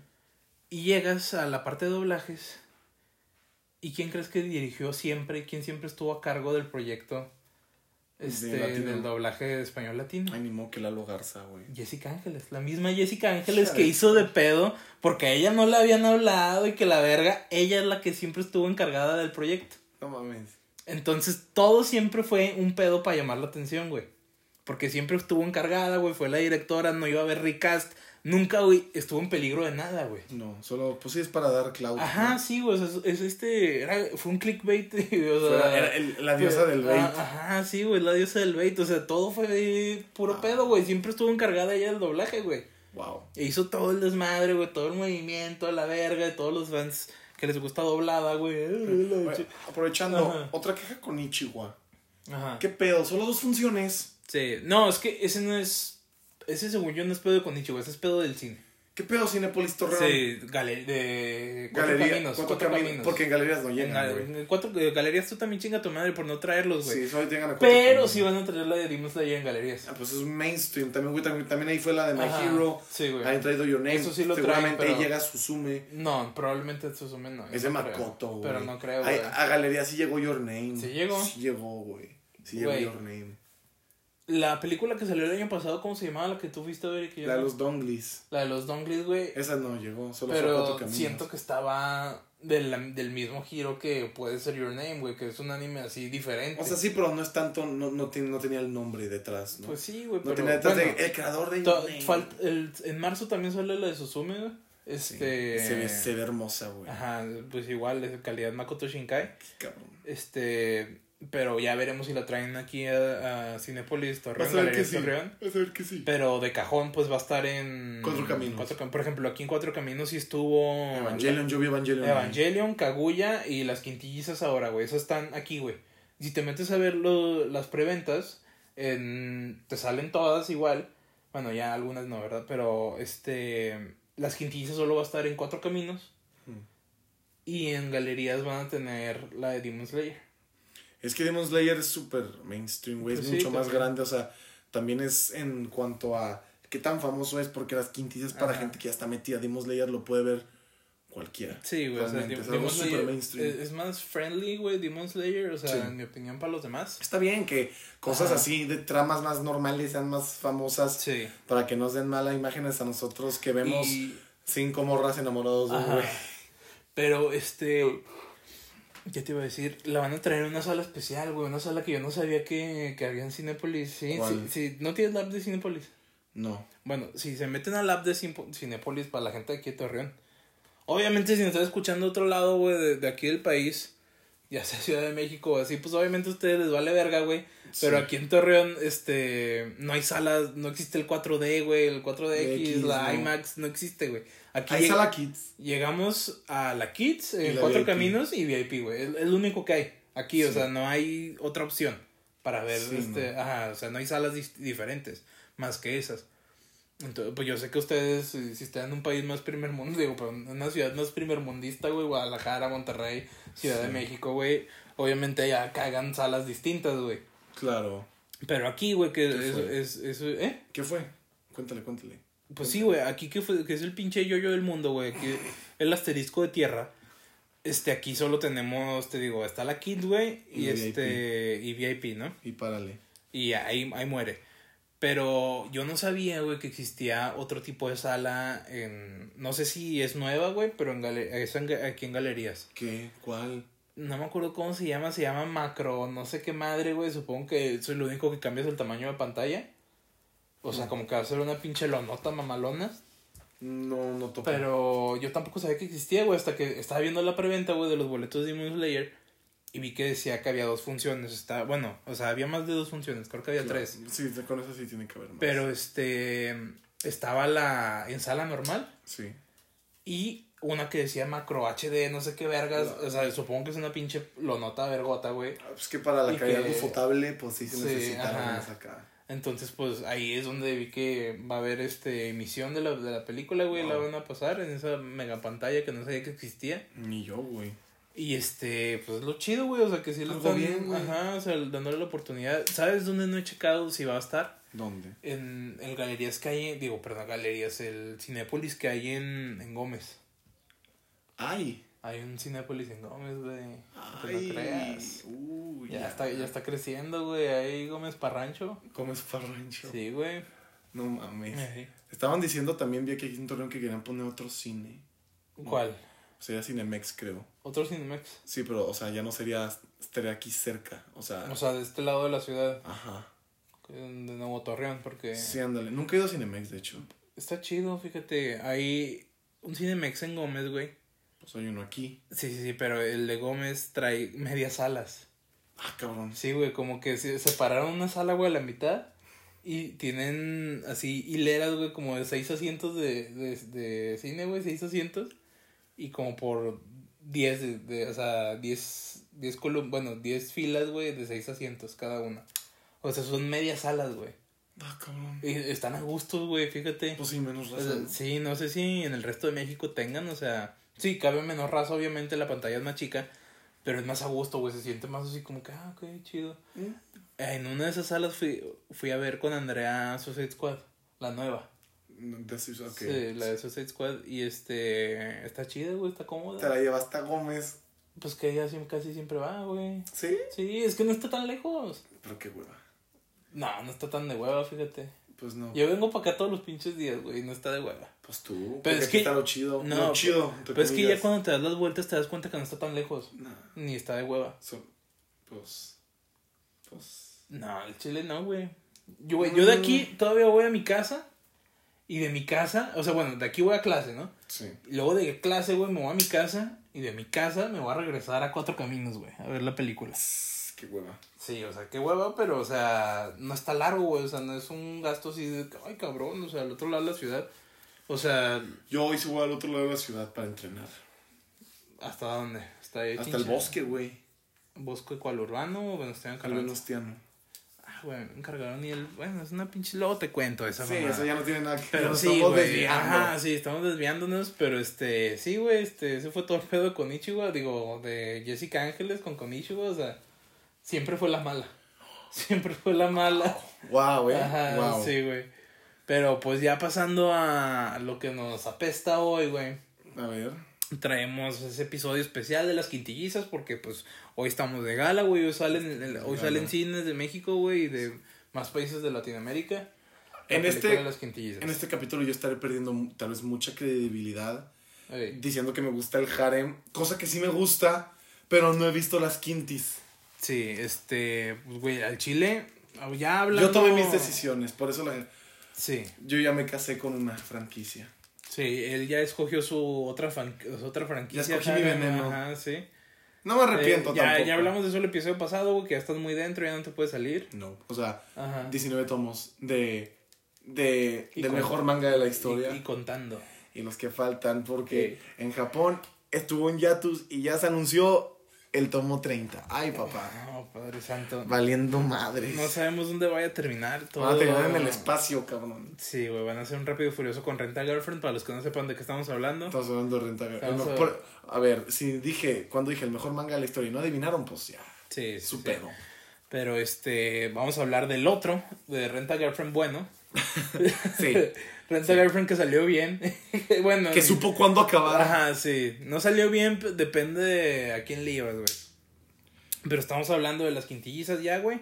y llegas a la parte de doblajes. ¿Y quién crees que dirigió siempre? ¿Quién siempre estuvo a cargo del proyecto este, del doblaje de español latino? Ay, ni modo que Lalo Garza, güey. Jessica Ángeles, la misma Jessica Ángeles que hizo de pedo porque a ella no le habían hablado y que la verga, ella es la que siempre estuvo encargada del proyecto. No mames. Entonces todo siempre fue un pedo para llamar la atención, güey. Porque siempre estuvo encargada, güey, fue la directora, no iba a haber recast. Nunca, güey, estuvo en peligro de nada, güey. No, solo, pues sí es para dar cloud. Ajá, ¿no? sí, güey, o sea, es, es este, era, fue un clickbait, o sea, era el- la diosa del bait. Ah, Ajá, sí, güey, la diosa del bait, o sea, todo fue puro pedo, güey, siempre estuvo encargada ella del doblaje, güey. Wow. E hizo todo el desmadre, güey, todo el movimiento, la verga, de todos los fans que les gusta doblada, güey. Oye, aprovechando, Ajá. otra queja con Ichiwa. Ajá. ¿Qué pedo? Solo dos funciones. Sí, no, es que ese no es, ese según yo no es pedo de Konichiwa, ese es pedo del cine. ¿Qué pedo Cinepolis Torreón? Sí, gale- de cuatro Galería, caminos, cuatro cuatro, cami- caminos. Porque en galerías no llegan, en cuatro eh, galerías tú también chinga tu madre por no traerlos, güey. Sí, solo llegan a cuatro Pero caminos. sí van a traer la de Demon Slayer en galerías. Ah, pues es mainstream. También, güey, también, también ahí fue la de My Ajá, Hero. Sí, güey. Han traído Your Name. Eso sí lo Seguramente traen, pero- ahí llega Suzume. No, probablemente Suzume no. Es de no. Makoto, güey. Pero no creo, güey. A galerías sí llegó Your Name. ¿Sí llegó? Sí llegó, güey. Sí llegó. Your Name. La película que salió el año pasado, ¿cómo se llamaba? La que tú fuiste a ver y que yo La de no? los Donglis. La de los Donglis, güey. Esa no llegó, solo fue Pero caminos. siento que estaba del, del mismo giro que puede ser Your Name, güey, que es un anime así diferente. O sea, sí, pero no es tanto, no, no, ten- no tenía el nombre detrás, ¿no? Pues sí, güey, no pero tenía detrás bueno, de el creador de Your Name. el- en marzo también sale la de Suzume, güey. Sí, Este... se, ve, se ve hermosa, güey. Ajá, pues igual, es calidad Makoto Shinkai. Qué cabrón. Este, pero ya veremos si la traen aquí a, a Cinepolis Torreón, sí. Torreón. Vas a ver que sí. Pero de cajón, pues va a estar en. Cuatro Caminos. Cuatro por ejemplo, aquí en Cuatro Caminos sí estuvo. Evangelion, yo vi Evangelion. Evangelion, Kaguya y las quintillizas ahora, güey. Esas están aquí, güey. Si te metes a ver lo- las preventas, en- te salen todas igual. Bueno, ya algunas no, ¿verdad? Pero este. Las quintillizas solo va a estar en Cuatro Caminos. Hmm. Y en galerías van a tener la de Demon Slayer. Es que Demon Slayer es súper mainstream, güey. Pues es sí, mucho más grande. O sea, también es en cuanto a qué tan famoso es, porque las quintillas para Ajá. gente que ya está metida. Demon Slayer lo puede ver cualquiera. Sí, güey. O sea, es algo Slayer mainstream. es, más friendly, güey, Demon Slayer. O sea, Sí. en mi opinión, para los demás. Está bien que cosas Ajá. así de tramas más normales sean más famosas Sí. para que nos den malas imágenes a nosotros que vemos Y- cinco morras enamorados de un güey. Pero este. ¿Qué te iba a decir? La van a traer una sala especial, güey. Una sala que yo no sabía que, que había en Cinépolis. Sí, ¿Cuál? sí, sí. ¿No tienes la app de Cinépolis? No. Bueno, si se meten al app de Cin- Cinépolis para la gente de aquí de Torreón. Obviamente, si nos están escuchando de otro lado, güey, de, de aquí del país, ya sea Ciudad de México o así, pues obviamente a ustedes les vale verga, güey. Pero aquí en Torreón, este, no hay salas, no existe el 4D, güey, el 4DX, DX, la no. IMAX, no existe, güey. Aquí Ahí llega- está la Kids. llegamos a la Kids, en la Cuatro VIP. Caminos y VIP, güey. Es, es lo único que hay aquí, o sea, no hay otra opción para ver, Sí, este, ajá, o sea, no hay salas diferentes más que esas. Entonces, pues yo sé que ustedes, si, están en un país más primer mundo, digo, pero en una ciudad más primer mundista, güey, Guadalajara, Monterrey, Ciudad de. México, güey, obviamente ya cagan salas distintas, güey. Claro. Pero aquí, güey, que ¿Qué es, es, es, ¿eh? ¿Qué fue? Cuéntale, cuéntale. Pues sí, güey, aquí que, fue, que es el pinche yoyo del mundo, güey, el asterisco de tierra. Este, aquí solo tenemos, te digo, está la Kid, güey, y, Y este, y VIP, ¿no? Y párale. Y ahí, ahí muere. Pero yo no sabía, güey, que existía otro tipo de sala en... No sé si es nueva, güey, pero en gale- es en aquí en galerías. ¿Qué? ¿Cuál? No me acuerdo cómo se llama, se llama macro, no sé qué madre, güey. Supongo que soy lo único que cambia es el tamaño de pantalla. O sea, Mm. como que va a ser una pinche lonota mamalona. No, no topo. Pero yo tampoco sabía que existía, güey, hasta que estaba viendo la preventa, güey, de los boletos de Demon Slayer. Y vi que decía que había dos funciones. Está, bueno, o sea, había más de dos funciones, creo que había Claro. tres. Sí, con eso sí tiene que haber más. Pero este, estaba la en sala normal Sí. y una que decía macro HD, no sé qué vergas. O sea, supongo que es una pinche lonota vergota, güey. Ah, Pues que para la calidad que- ufotable, pues sí se Sí, necesita acá. Entonces, pues ahí es donde vi que va a haber este emisión de la, de la película, güey. La van a pasar en esa mega pantalla que no sabía que existía. Ni yo, güey. Y este, pues lo chido, güey. O sea, que sí le Algo están. bien, güey. Ajá, o sea, dándole la oportunidad. ¿Sabes dónde no he checado si va a estar? ¿Dónde? En el Galerías que hay, digo, perdón, Galerías, el Cinépolis que hay en, en Gómez. ¡Ay! Hay un Cinépolis en Gómez, güey. ¡Ay! no creas. Uy, Ya, está, ya está creciendo, güey. Ahí Gómez Parrancho. ¿Cómo es Farrancho? Sí, güey. No mames. Estaban diciendo también, vi aquí en Torreón que querían poner otro cine. ¿Cuál? Sería Cinemex, creo. Otro Cinemex. Sí, pero, o sea, ya no sería, estaría aquí cerca. O sea, O sea, de este lado de la ciudad. ajá. De Nuevo Torreón, porque Sí, ándale. Nunca he ido a Cinemex, de hecho. está chido, fíjate. Hay un Cinemex en Gómez, güey. Pues hay uno aquí. Sí, sí, sí, pero el de Gómez trae medias salas. Ah, cabrón. Sí, güey, como que se separaron una sala, güey, a la mitad. Y tienen así hileras, güey, como de seis asientos de, de, de cine, güey, seis asientos. Y como por diez, de, de, o sea, diez, diez columnas, bueno, diez filas, güey, de seis asientos cada una. O sea, son medias salas, güey. Ah, cabrón. Y están a gustos, güey, fíjate. Pues sí, menos O sea, razón. sí, no sé si en el resto de México tengan, o sea, sí, cabe menor raza, obviamente la pantalla es más chica, pero es más a gusto, güey, se siente más así como que, ah, ok, chido. ¿Mm? En una de esas salas fui, fui a ver con Andrea Suicide Squad, la nueva. Sí, la de Suicide Squad, y este, está chida, güey, está Te cómoda. la llevaste a Gómez. Pues que ella siempre, casi siempre va, güey. ¿Sí? Sí, es que no está tan lejos. Pero qué hueva. No, no está tan de hueva, fíjate. Pues no. Yo vengo para acá todos los pinches días, güey, y no está de hueva. Pues tú. Pero es aquí que- está lo chido. No, lo chido. Pero es que ya cuando te das las vueltas te das cuenta que no está tan lejos. Nah, Ni está de hueva. so- pues. Pues. No, el chile no, güey. Yo, güey, yo de aquí todavía voy a mi casa. Y de mi casa, o sea, bueno, de aquí voy a clase, ¿no? Sí. Y luego de clase, güey, me voy a mi casa. Y de mi casa me voy a regresar a Cuatro Caminos, güey, a ver la película. Qué hueva. Sí, o sea, qué hueva, pero, o sea, no está largo, güey. O sea, no es un gasto así de, ay, cabrón, o sea, al otro lado de la ciudad. O sea, Yo hoy sí voy al otro lado de la ciudad para entrenar. ¿hasta dónde? Ahí. Hasta el bosque, güey. ¿Bosque cuál urbano o Venustiano Al Carranza? Venustiano. Güey, me encargaron y el. Bueno, es una pinche. Luego te cuento esa Sí, mamada. eso ya no tiene nada que ver. Pero sí, estamos güey. desviando. Ajá, sí, estamos desviándonos. Pero este. Sí, güey, este. Ese fue todo el pedo de Konichiwa. Digo, de Jessica Ángeles con Konichiwa. O sea, siempre fue la mala. Siempre fue la mala. Wow, güey. Ajá, wow. sí, güey. Pero pues ya pasando a lo que nos apesta hoy, güey. A ver. Traemos ese episodio especial de las quintillizas porque pues hoy estamos de gala, güey. Hoy salen, hoy Gala. salen cines de México, güey, y de más países de Latinoamérica. La En este- de las quintillizas. En este capítulo yo estaré perdiendo tal vez mucha credibilidad diciendo que me gusta el harem, cosa que sí me gusta, pero no he visto las quintis. Sí, este, pues, güey, al Chile, ya hablando... Yo tomé mis decisiones, por eso la- Sí, yo ya me casé con una franquicia. Sí, él ya escogió su otra, fan- su otra franquicia. Ya escogí mi veneno. Ajá, sí. No me arrepiento Eh, ya, tampoco. ya hablamos de eso el episodio pasado, que ya estás muy dentro, ya no te puedes salir. No, o sea, Ajá. 19 tomos de, de Y del mejor manga de la Y, historia y y, contando. los que faltan porque en Japón estuvo en Yatus y ya se anunció el tomo 30. Ay, papá. No, Padre Santo. Valiendo madres. No sabemos dónde vaya a terminar todo. Van a terminar en el espacio, cabrón. Sí, güey, van a hacer un rápido furioso con Renta Girlfriend, para los que no sepan de qué estamos hablando. Estamos hablando de renta. por- a ver, si dije, cuando dije el mejor manga de la historia y no adivinaron, pues ya, Sí, sí, su sí. pedo. Pero este, vamos a hablar del otro, de Renta Girlfriend bueno. Sí. Renta Girlfriend que salió bien. bueno. que supo cuándo acabar. Ajá, sí. No salió bien, depende de a quién le ibas, güey. Pero estamos hablando de las quintillizas ya, güey.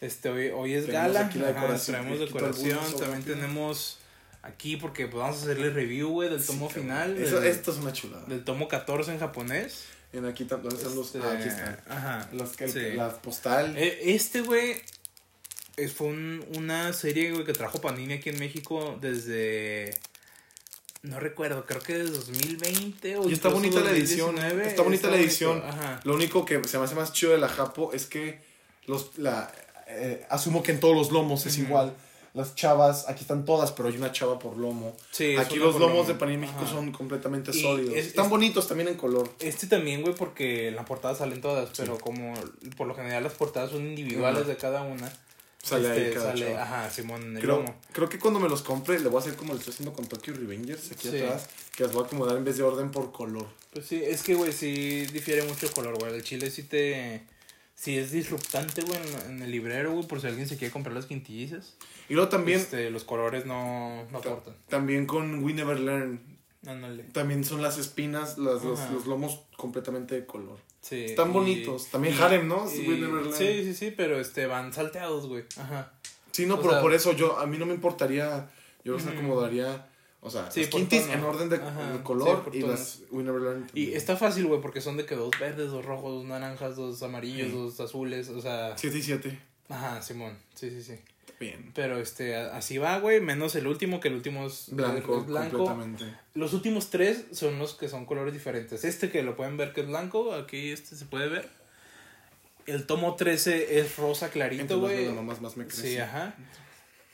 Este, hoy, hoy es Tenemos gala. aquí la Ajá, decoración, traemos decoración. algunos, También rápido. tenemos aquí, porque pues, vamos a hacerle review, güey, del tomo final. Eso- del, esto es una chulada. del tomo 14 en japonés. En aquí tam- ¿dónde están los? Este, ah, aquí están. Ajá. Los que, sí. La postal. Eh, Este, güey, es- fue un- una serie, güey, que trajo Panini aquí en México desde... No recuerdo, creo que desde 2020 o y está bonita la edición. 2019. Está bonita la edición. Ajá. Lo único que se me hace más chido de la Japo es que los la eh, asumo que en todos los lomos es igual. Las chavas, aquí están todas, pero hay una chava por lomo. Sí, aquí los lomos lomo. de Panini México Ajá. son completamente Y sólidos. es- están es- bonitos también en color. Este también, güey, porque en la portada salen todas, pero como por lo general las portadas son individuales de cada una. Sale ahí este, cada sale, chava. ajá, Simón en el Creo, lomo. creo que cuando me los compre le voy a hacer como lo estoy haciendo con Tokyo Revengers aquí Sí. atrás, que las voy a acomodar en vez de orden por color. Pues sí, es que, güey, sí difiere mucho el color, güey. El chile sí te... Sí es disruptante, güey, en, en el librero, güey, por si alguien se quiere comprar las quintillizas. Y luego también, Este, los colores no, no ta- aportan. también con We Never Learn, Ándale. también son las espinas, las, los, los lomos completamente de color. Sí. Están y- bonitos. También y- harem, ¿no? y- sí, sí, sí, pero este, van salteados, güey. Ajá. Sí, no, O pero sea- por eso yo, a mí no me importaría, yo los acomodaría, o sea, Sí, quintis en orden de, Ajá, color sí, y las Learn. Y está fácil, güey, porque son de que dos verdes, dos rojos, dos naranjas, dos amarillos, Sí. dos azules, o sea... Siete y siete. Ajá, Simón, sí, sí, sí. Bien. Pero este, así va, güey. Menos el último, que el último es Blanco, es blanco. completamente. Los últimos tres son los que son colores diferentes. Este que lo pueden ver que es blanco, aquí este se puede ver. El tomo 13 es rosa clarito, más güey. más me crece. Sí, ajá.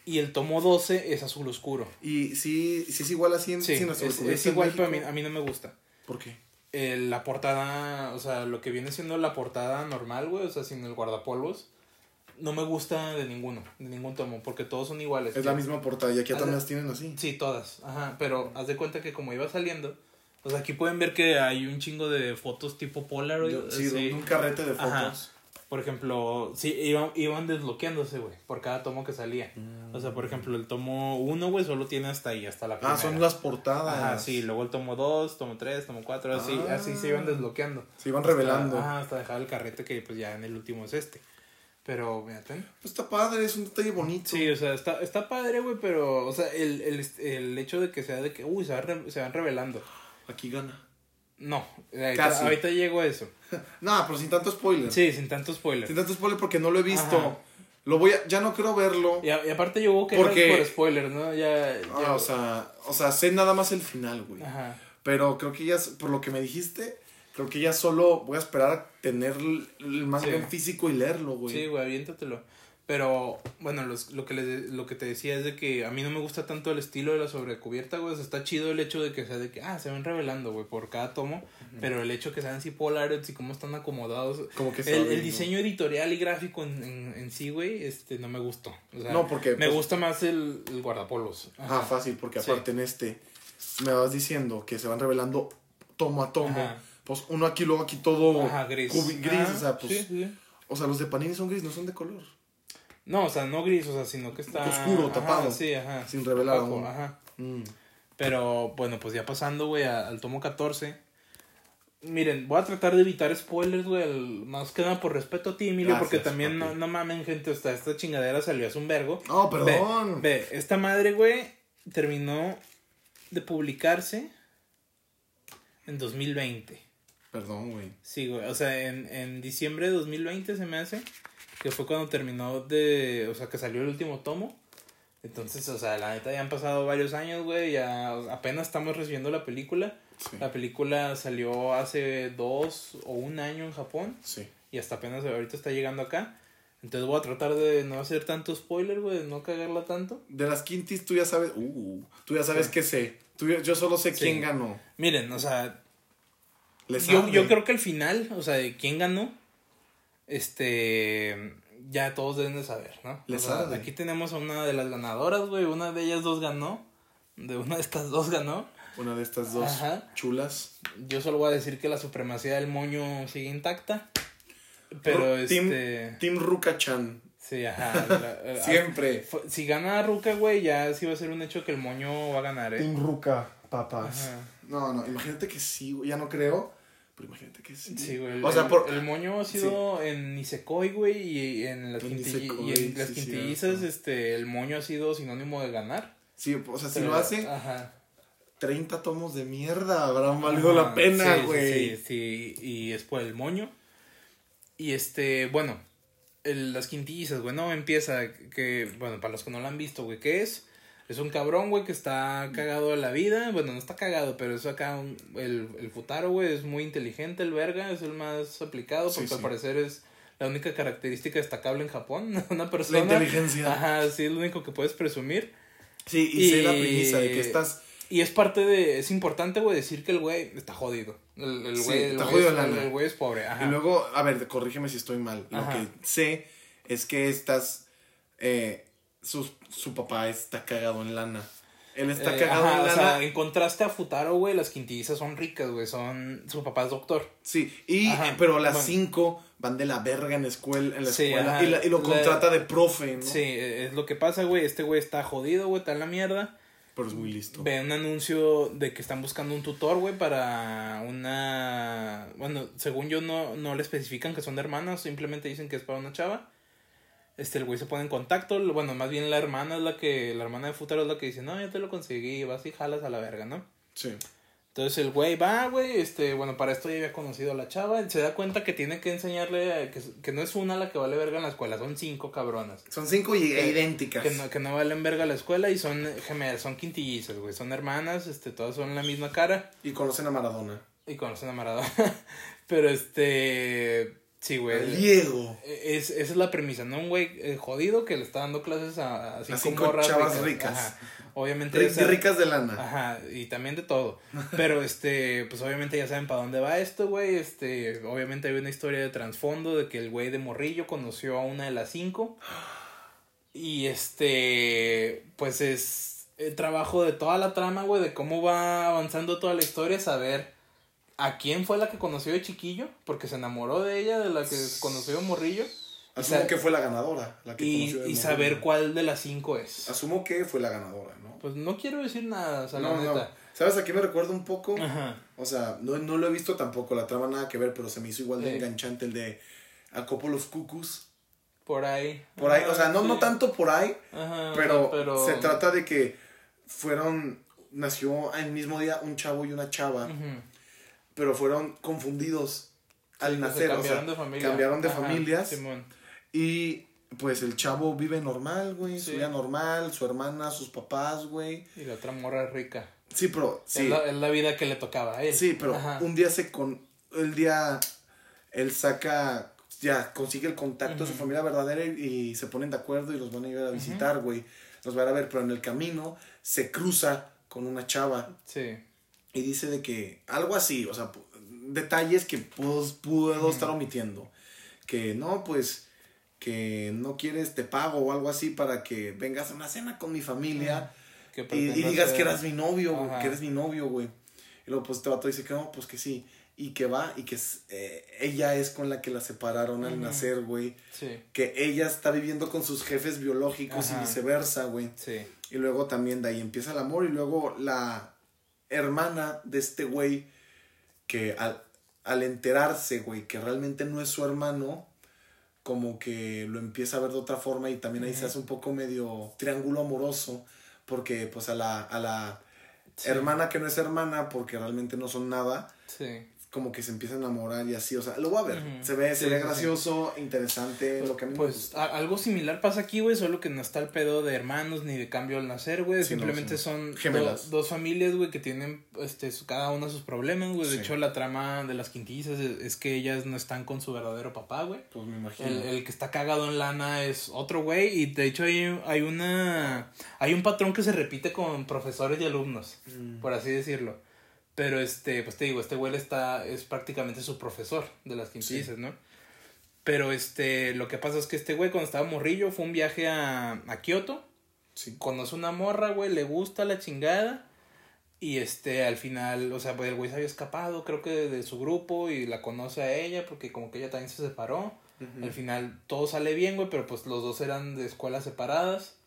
Y el tomo 12 es azul oscuro. Y sí, sí es igual así en, Sí, sin es, igual, pero a mí, a mí no me gusta. ¿Por qué? Eh, la portada, o sea, lo que viene siendo la portada normal, güey, o sea, sin el guardapolvos, no me gusta de ninguno, de ningún tomo, porque todos son iguales. Es la misma portada y aquí también las tienen así. Sí, todas, ajá, pero haz de cuenta que como iba saliendo, o sea, aquí pueden ver que hay un chingo de fotos tipo Polaroid. Yo- sí, un carrete de Ajá. fotos. Por ejemplo, sí, iban, iban desbloqueándose, güey, por cada tomo que salía. O sea, por ejemplo, el tomo 1, güey, solo tiene hasta ahí, hasta la primera. Ah, son las portadas. Ajá, sí, luego el tomo 2, tomo 3, tomo 4, así, Ah. así se iban desbloqueando. Se iban revelando. Hasta, ajá, hasta dejar el carrete que pues ya en el último es este. Pero, fíjate. Pues está padre, es un detalle bonito. Sí, o sea, está, está padre, güey, pero, o sea, el, el, el hecho de que sea de que, uy, se, va re- se van revelando. Aquí gana. No, ahorita, Casi. ahorita llego a eso. Nah, pero sin tanto spoiler. Sí, sin tanto spoiler. Sin tanto spoiler porque no lo he visto. Ajá. Lo voy a, ya no quiero verlo. Y, a- y aparte yo hubo que Porque- por spoiler, ¿no? Ya, Ah, ya- o sea, o sea, sé nada más el final, güey. Ajá. Pero creo que ya, por lo que me dijiste, creo que ya solo voy a esperar a tener el manga Sí. en físico y leerlo, güey. Sí, güey, aviéntatelo. Pero, bueno, los- lo, que les- lo que te decía es de que a mí no me gusta tanto el estilo de la sobrecubierta, güey. O sea, está chido el hecho de que sea de que, ah, se van revelando, güey, por cada tomo. Pero el hecho que sean así polaroids y cómo están acomodados. Como que El, saben, el diseño editorial y gráfico en, en, en sí, güey, este, no me gustó. O sea, No, porque, Me pues- gusta más el, el guardapolvos. Ah, fácil, porque Sí. aparte en este me vas diciendo que se van revelando tomo a tomo. Ajá. Pues uno aquí, luego aquí todo Ajá, gris. gris, o sea, pues. sí, sí. O sea, los de Panini son gris, no son de color. No, o sea, no gris, o sea, sino que está... Oscuro, ajá, tapado. Sí, ajá. Sin revelar aún. Ajá. Mm. Pero bueno, pues ya pasando, güey, al tomo 14. Miren, voy a tratar de evitar spoilers, güey, más que nada por respeto a ti, Emilio, Gracias, porque también no, no mamen, gente, hasta esta chingadera salió hace un vergo. Oh, Ve, perdón. ve, esta madre, güey, terminó de publicarse en 2020. Perdón, güey. Sí, güey, o sea, en, en diciembre de 2020 se me hace, que fue cuando terminó de, o sea, que salió el último tomo. Entonces, o sea, la neta ya han pasado varios años, güey, ya apenas estamos recibiendo la película. Sí. La película salió hace dos o un año en Japón Sí. y hasta apenas ahorita está llegando acá. Entonces voy a tratar de no hacer tanto spoiler, güey, de no cagarla tanto. De las quintis tú ya sabes. Uh, tú ya sabes Sí. qué sé. Tú, yo solo sé Sí. quién ganó. Miren, o sea, Yo, yo creo que el final, o sea, de quién ganó, este, ya todos deben de saber, ¿no? Le O sea, sabe. aquí tenemos a una de las ganadoras, güey, una de ellas dos ganó, de una de estas dos ganó. Una de estas dos Ajá. chulas. Yo solo voy a decir que la supremacía del moño sigue intacta, pero Ru- Team, este, Team Ruka-chan. sí, ajá. la- la- Siempre. Si gana Ruka, güey, ya sí va a ser un hecho que el moño va a ganar, ¿eh? Team Ruka, papas. Ajá. No, no, imagínate que sí, güey. Ya no creo. Pero imagínate que sí. Sí, güey. El, O sea, el- por. el moño ha sido en Nisekoi, güey, y en las, En quintilli- Nisekoi, y en las sí, quintillizas, este, el moño ha sido sinónimo de ganar. Sí, o sea, si Pero- lo hace, Ajá. 30 tomos de mierda habrán valido Ajá, la pena, güey. Sí, sí, y es por el moño. Y este, bueno, el- las quintillizas, güey, no empieza que, bueno, para los que no lo han visto, güey, ¿qué es? Es un cabrón, güey, que está cagado de la vida. Bueno, no está cagado, pero es acá un- el, el futaro, güey, es muy inteligente, el verga, es el más aplicado, Sí, porque al sí. parecer es la única característica destacable en Japón. Una La persona. inteligencia. Ajá, sí, es lo único que puedes presumir. Sí, y, sé la Y- premisa de que estás. Y es parte de. Es importante, güey, decir que el güey está jodido. El, el Sí, güey el está güey jodido es- el- güey es pobre. Ajá. Y luego, a ver, corrígeme si estoy mal. Lo que sé es que estás. Eh, su, su papá está cagado en lana. Él está Eh, cagado ajá, en o lana. sea, en contraste a Futaro, güey, las quintillizas son ricas, güey. Son. Su papá es doctor. Sí, y, Ajá, pero las bueno. cinco van de la verga en, escuela, en la Sí, escuela y, la- y lo La- contrata de profe, ¿no? Sí, eh, es lo que pasa, güey. Este güey está jodido, güey, está en la mierda. Pero es muy listo. Ve un anuncio de que están buscando un tutor, güey, para una... Bueno, según yo no, no le especifican que son hermanas, simplemente dicen que es para una chava. Este, el güey se pone en contacto, bueno, más bien la hermana es la que, la hermana de Futaro es la que dice, no, yo te lo conseguí, vas y jalas a la verga, ¿no? Sí. Entonces el güey va, güey, este, bueno, para esto ya había conocido a la chava, se da cuenta que tiene que enseñarle que, que no es una la que vale verga en la escuela, son cinco cabronas. Son cinco y, e idénticas. Que no, que no valen verga la escuela y son gemelas, son quintillizas, güey, son hermanas, este, todas son la misma cara. Y conocen a Maradona. Y conocen a Maradona. Pero este, sí, güey. Diego. Es, esa es la premisa, ¿no? Un güey eh, jodido que le está dando clases a, a cinco, chavas ricas. Obviamente. ricas de lana. Ajá, y también de todo. Pero este, pues obviamente ya saben para dónde va esto, güey. Este, obviamente hay una historia de trasfondo de que el güey de Morrillo conoció a una de las cinco. Y este, pues es el trabajo de toda la trama, güey, de cómo va avanzando toda la historia, saber a quién fue la que conoció de chiquillo, porque se enamoró de ella, de la que conoció de Morrillo. Asumo que fue la ganadora. La que y, y saber cuál de las cinco es. Asumo que fue la ganadora, ¿no? Pues no quiero decir nada, o sea, la neta. ¿Sabes a qué me recuerda un poco? O sea, no, no lo he visto tampoco, la trama nada que ver, pero se me hizo igual de enganchante el de Acópolos Cucus. Por ahí. Por ahí, o sea, no, no tanto por ahí, pero, se trata de que fueron, nació el mismo día un chavo y una chava, pero fueron confundidos al nacer, o sea, cambiaron de familias. Y pues el chavo vive normal, güey, su vida normal, su hermana, sus papás, güey. Y la otra morra es rica. Sí, pero sí. Es la, vida que le tocaba a él. Sí, pero un día se con el día él saca ya consigue el contacto de su familia verdadera y, se ponen de acuerdo y los van a ir a visitar, güey. Los van a ver, pero en el camino se cruza con una chava. Sí. Y dice de que algo así, o sea, detalles que puedo, puedo estar omitiendo. Que no, pues que no quieres, te pago o algo así para que vengas a una cena con mi familia y, digas que eras mi novio, que eres mi novio, güey. Y luego pues este vato dice que no, pues que sí. Y que va y que eh, ella es con la que la separaron al nacer, güey. Sí. Que ella está viviendo con sus jefes biológicos y viceversa, güey. Sí. Y luego también de ahí empieza el amor y luego la hermana de este güey que al, al enterarse, güey, que realmente no es su hermano, como que lo empieza a ver de otra forma y también ahí se hace un poco medio triángulo amoroso porque pues a la, a la hermana que no es hermana porque realmente no son nada. Sí como que se empieza a enamorar y así, o sea, lo voy a ver. Se ve, se ve gracioso, interesante, pues, lo que a mí Pues algo similar pasa aquí, güey, solo que no está el pedo de hermanos ni de cambio al nacer, güey. Simplemente son dos familias, güey, que tienen este cada una sus problemas, güey. De hecho, la trama de las quintillizas es, que ellas no están con su verdadero papá, güey. Pues me imagino. El, que está cagado en lana es otro güey y de hecho hay, hay una hay un patrón que se repite con profesores y alumnos, mm. por así decirlo. Pero este, pues te digo, este güey está, es prácticamente su profesor de las quintillizas, ¿no? Pero este, lo que pasa es que este güey cuando estaba morrillo fue un viaje a, a Kioto. Sí. Conoce una morra, güey, le gusta la chingada. Y este, al final, o sea, pues el güey se había escapado, creo que de, su grupo, y la conoce a ella, porque como que ella también se separó. Al final todo sale bien, güey, pero pues los dos eran de escuelas separadas.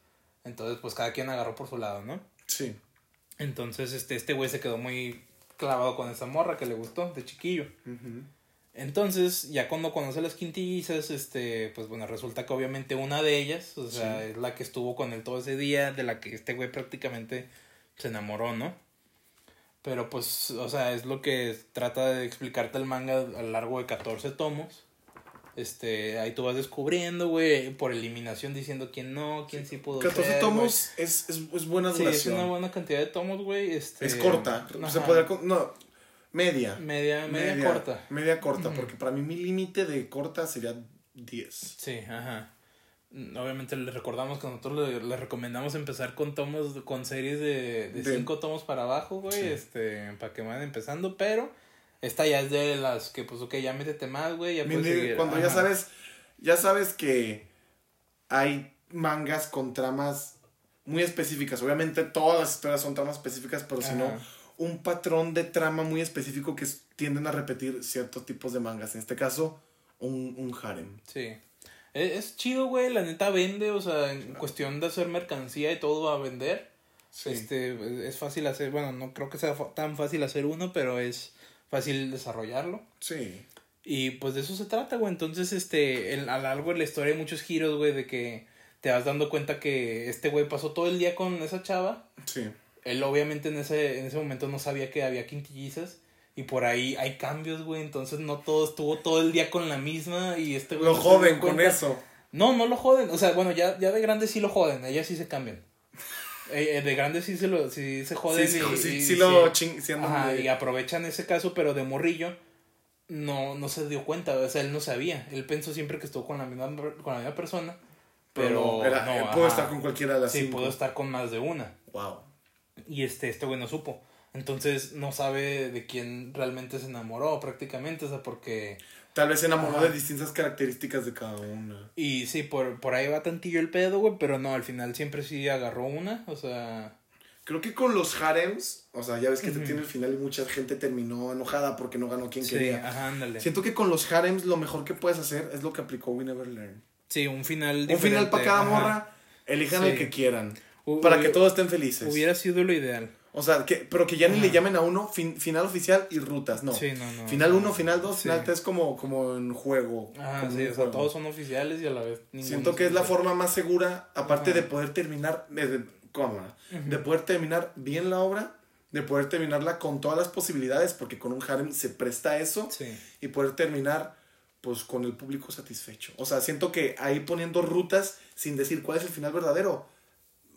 Entonces, pues cada quien agarró por su lado, ¿no? Sí. Entonces, este, este güey se quedó muy clavado con esa morra que le gustó de chiquillo. Entonces, ya cuando conoce las quintillizas, este, pues bueno, resulta que obviamente una de ellas, o sea, es la que estuvo con él todo ese día, de la que este güey prácticamente se enamoró, ¿no? Pero pues, o sea, es lo que trata de explicarte el manga a lo largo de 14 tomos. Este, ahí tú vas descubriendo, güey, por eliminación diciendo quién no, quién sí pudo 14 tomos es, es, es, buena duración. Sí, es una buena cantidad de tomos, güey. Este, es corta. Se puede, no, media. Media, media, corta. Media corta, porque para mí mi límite de corta sería 10. Sí, ajá. Obviamente les recordamos que nosotros les, recomendamos empezar con tomos, con series de, de, cinco tomos para abajo, güey, este, para que vayan empezando, pero esta ya es de las que, pues, ok, ya métete más, güey, ya puedes seguir. Cuando ya sabes, ya sabes que hay mangas con tramas muy específicas. Obviamente todas las historias son tramas específicas, pero si no, un patrón de trama muy específico que tienden a repetir ciertos tipos de mangas. En este caso, un, un harem. Sí. E, es, chido, güey, la neta vende, o sea, en cuestión de hacer mercancía y todo va a vender. Este, es fácil hacer, bueno, no creo que sea tan fácil hacer uno, pero es fácil desarrollarlo. Sí. Y pues de eso se trata, güey. Entonces, este, a lo largo de la historia hay muchos giros, güey, de que te vas dando cuenta que este güey pasó todo el día con esa chava. Sí. él obviamente en ese, en ese momento no sabía que había quintillizas. Y por ahí hay cambios, güey. Entonces no todo estuvo todo el día con la misma. Y este güey. Lo no joden con eso. No, no lo joden. O sea, bueno, ya, ya de grande sí lo joden. Ellas sí se cambian. Eh, eh, de grande sí se, lo, sí se joden. Sí, sí, y- sí, y- sí y lo ching, Ajá, de- y aprovechan ese caso, pero de morrillo no, no se dio cuenta, o sea, él no sabía. Él pensó siempre que estuvo con la misma, con la misma persona, pero, no, era- no, pudo ajá. estar con cualquiera de las Sí, pudo estar con más de una. Wow. Y este, este güey no supo. Entonces no sabe de quién realmente se enamoró prácticamente, o sea, porque... Tal vez se enamoró Ajá. de distintas características de cada una. Y sí, por, por ahí va tantillo el pedo, güey, pero no, al final siempre sí agarró una, o sea... Creo que con los harems, o sea, ya ves que te tiene el final y mucha gente terminó enojada porque no ganó quien Sí, quería. ajá, ándale. Siento que con los harems lo mejor que puedes hacer es lo que aplicó We Never Learn. Sí, un final Un final para cada ajá. morra, elijan Sí. el que quieran. Para que todos estén felices. Hubiera sido lo ideal. O sea, que, pero que ya ni le llamen a uno fin- final oficial y rutas, no. Sí, no, no. Final no. 1, final 2, Sí. final 3 como, como en juego. Ah, como sí, o sea, todos son oficiales y a la vez Siento que es la forma más segura, aparte de poder terminar, de, de- cámara, Ujú. de poder terminar bien la obra, de poder terminarla con todas las posibilidades, porque con un harem se presta a eso, Sí. y poder terminar pues con el público satisfecho. O sea, siento que ahí poniendo rutas sin decir cuál es el final verdadero,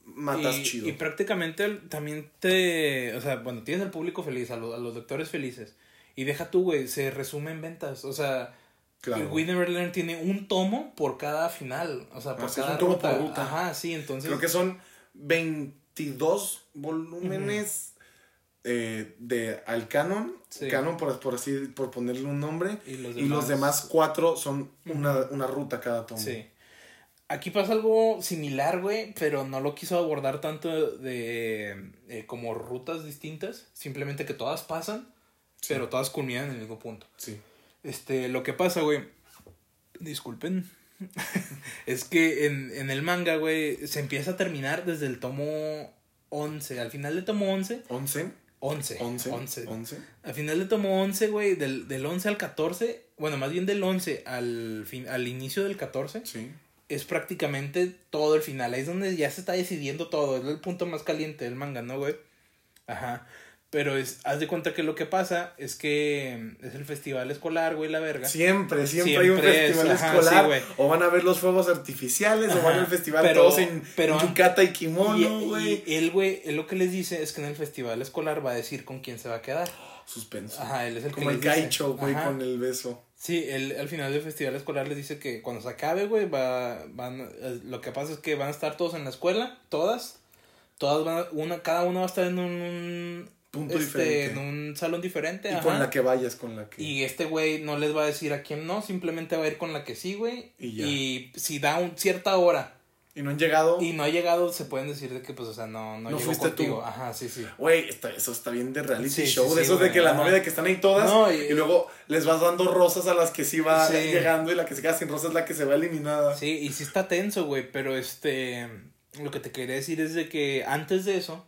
matas y, chido. y prácticamente también te. O sea, bueno, tienes al público feliz, a, los- a los lectores felices. Y deja tú, güey, se resume en ventas. O sea, Claro. el We Never Learn tiene un tomo por cada final. O sea, por Ah, es cada un tomo por ruta. ruta. Ajá, sí, entonces. Creo que son 22 volúmenes eh, de al canon. Sí. Canon, por, por así, por ponerle un nombre. Y los Y los demás cuatro son una, una ruta cada tomo. Sí. Aquí pasa algo similar, güey, pero no lo quiso abordar tanto de eh, como rutas distintas, simplemente que todas pasan, Sí. pero todas culminan en el mismo punto. Sí. Este, lo que pasa, güey, disculpen, es que en, en el manga, güey, se empieza a terminar desde el tomo 11, al final del tomo 11, 11. 11, 11. 11. 11. Al final del tomo 11, güey, del, del 11 al 14, bueno, más bien del 11 al, fin, al inicio del 14, Sí. Es prácticamente todo el final. Ahí es donde ya se está decidiendo todo. Es el punto más caliente del manga, ¿no, güey? Ajá. Pero es, haz de cuenta que lo que pasa es que mm, es el festival escolar, güey, la verga. Siempre, siempre, hay un es, festival ajá, escolar. sí, güey. o van a ver los fuegos artificiales, o van al festival pero- todos en, pero- en yucata y Y, kimono, y güey. él, güey, él lo que les dice es que en el festival escolar va a decir con quién se va a quedar. Suspenso. Ajá, él es el Como que el les dice. Kaicho, güey, Ajá. con el beso. Sí, él al final del festival escolar les dice que cuando se acabe, güey, va, van, lo que pasa es que van a estar todos en la escuela, todas, todas van, a- una, cada una va a estar en un, Punto este, diferente. en un salón diferente, Y ajá. con la que vayas, con la que. Y este güey no les va a decir a quién no, simplemente va a ir con la que sí, güey. Y ya. Y si da un, cierta hora Y no han llegado. y no ha llegado, se pueden decir de que, pues, o sea, no, no, No fuiste contigo. tú. Ajá, sí, sí. Güey, eso está bien de reality Sí, show. sí, de esos de que la novia de que están ahí todas. No, y... y- luego les vas dando rosas a las que sí va llegando. Y la que se queda sin rosas es la que se va eliminada. Sí, y sí está tenso, güey, pero este, lo que te quería decir es de que antes de eso,